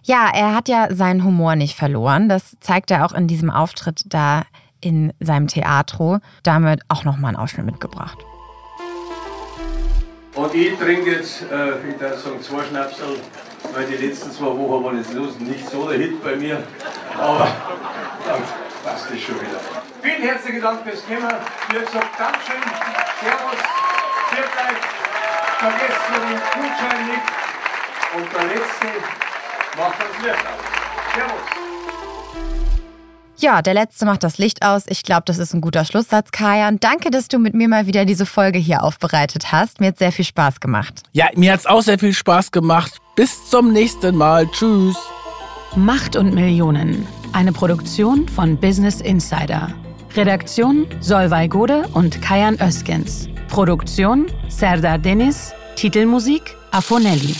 Ja, er hat ja seinen Humor nicht verloren. Das zeigt er auch in diesem Auftritt da in seinem Theatro. Damit auch nochmal einen Ausschnitt mitgebracht. Und ich trinke jetzt, äh, ich darf sagen, zwei Schnapsel, weil die letzten zwei Wochen waren jetzt los nicht so der Hit bei mir. Aber dann passt das schon wieder. Vielen herzlichen Dank fürs Kommen. Wie gesagt, Dankeschön, Servus, Viert euch, vergesst den Gutschein nicht. Und der letzte macht Licht aus. Servus. Ja, der letzte macht das Licht aus. Ich glaube, das ist ein guter Schlusssatz, Kajan. Danke, dass du mit mir mal wieder diese Folge hier aufbereitet hast. Mir hat sehr viel Spaß gemacht. Ja, mir hat's auch sehr viel Spaß gemacht. Bis zum nächsten Mal. Tschüss. Macht und Millionen. Eine Produktion von Business Insider. Redaktion Solvay Gode und Kajan Öskens. Produktion Serdar Deniz. Titelmusik Afonelli.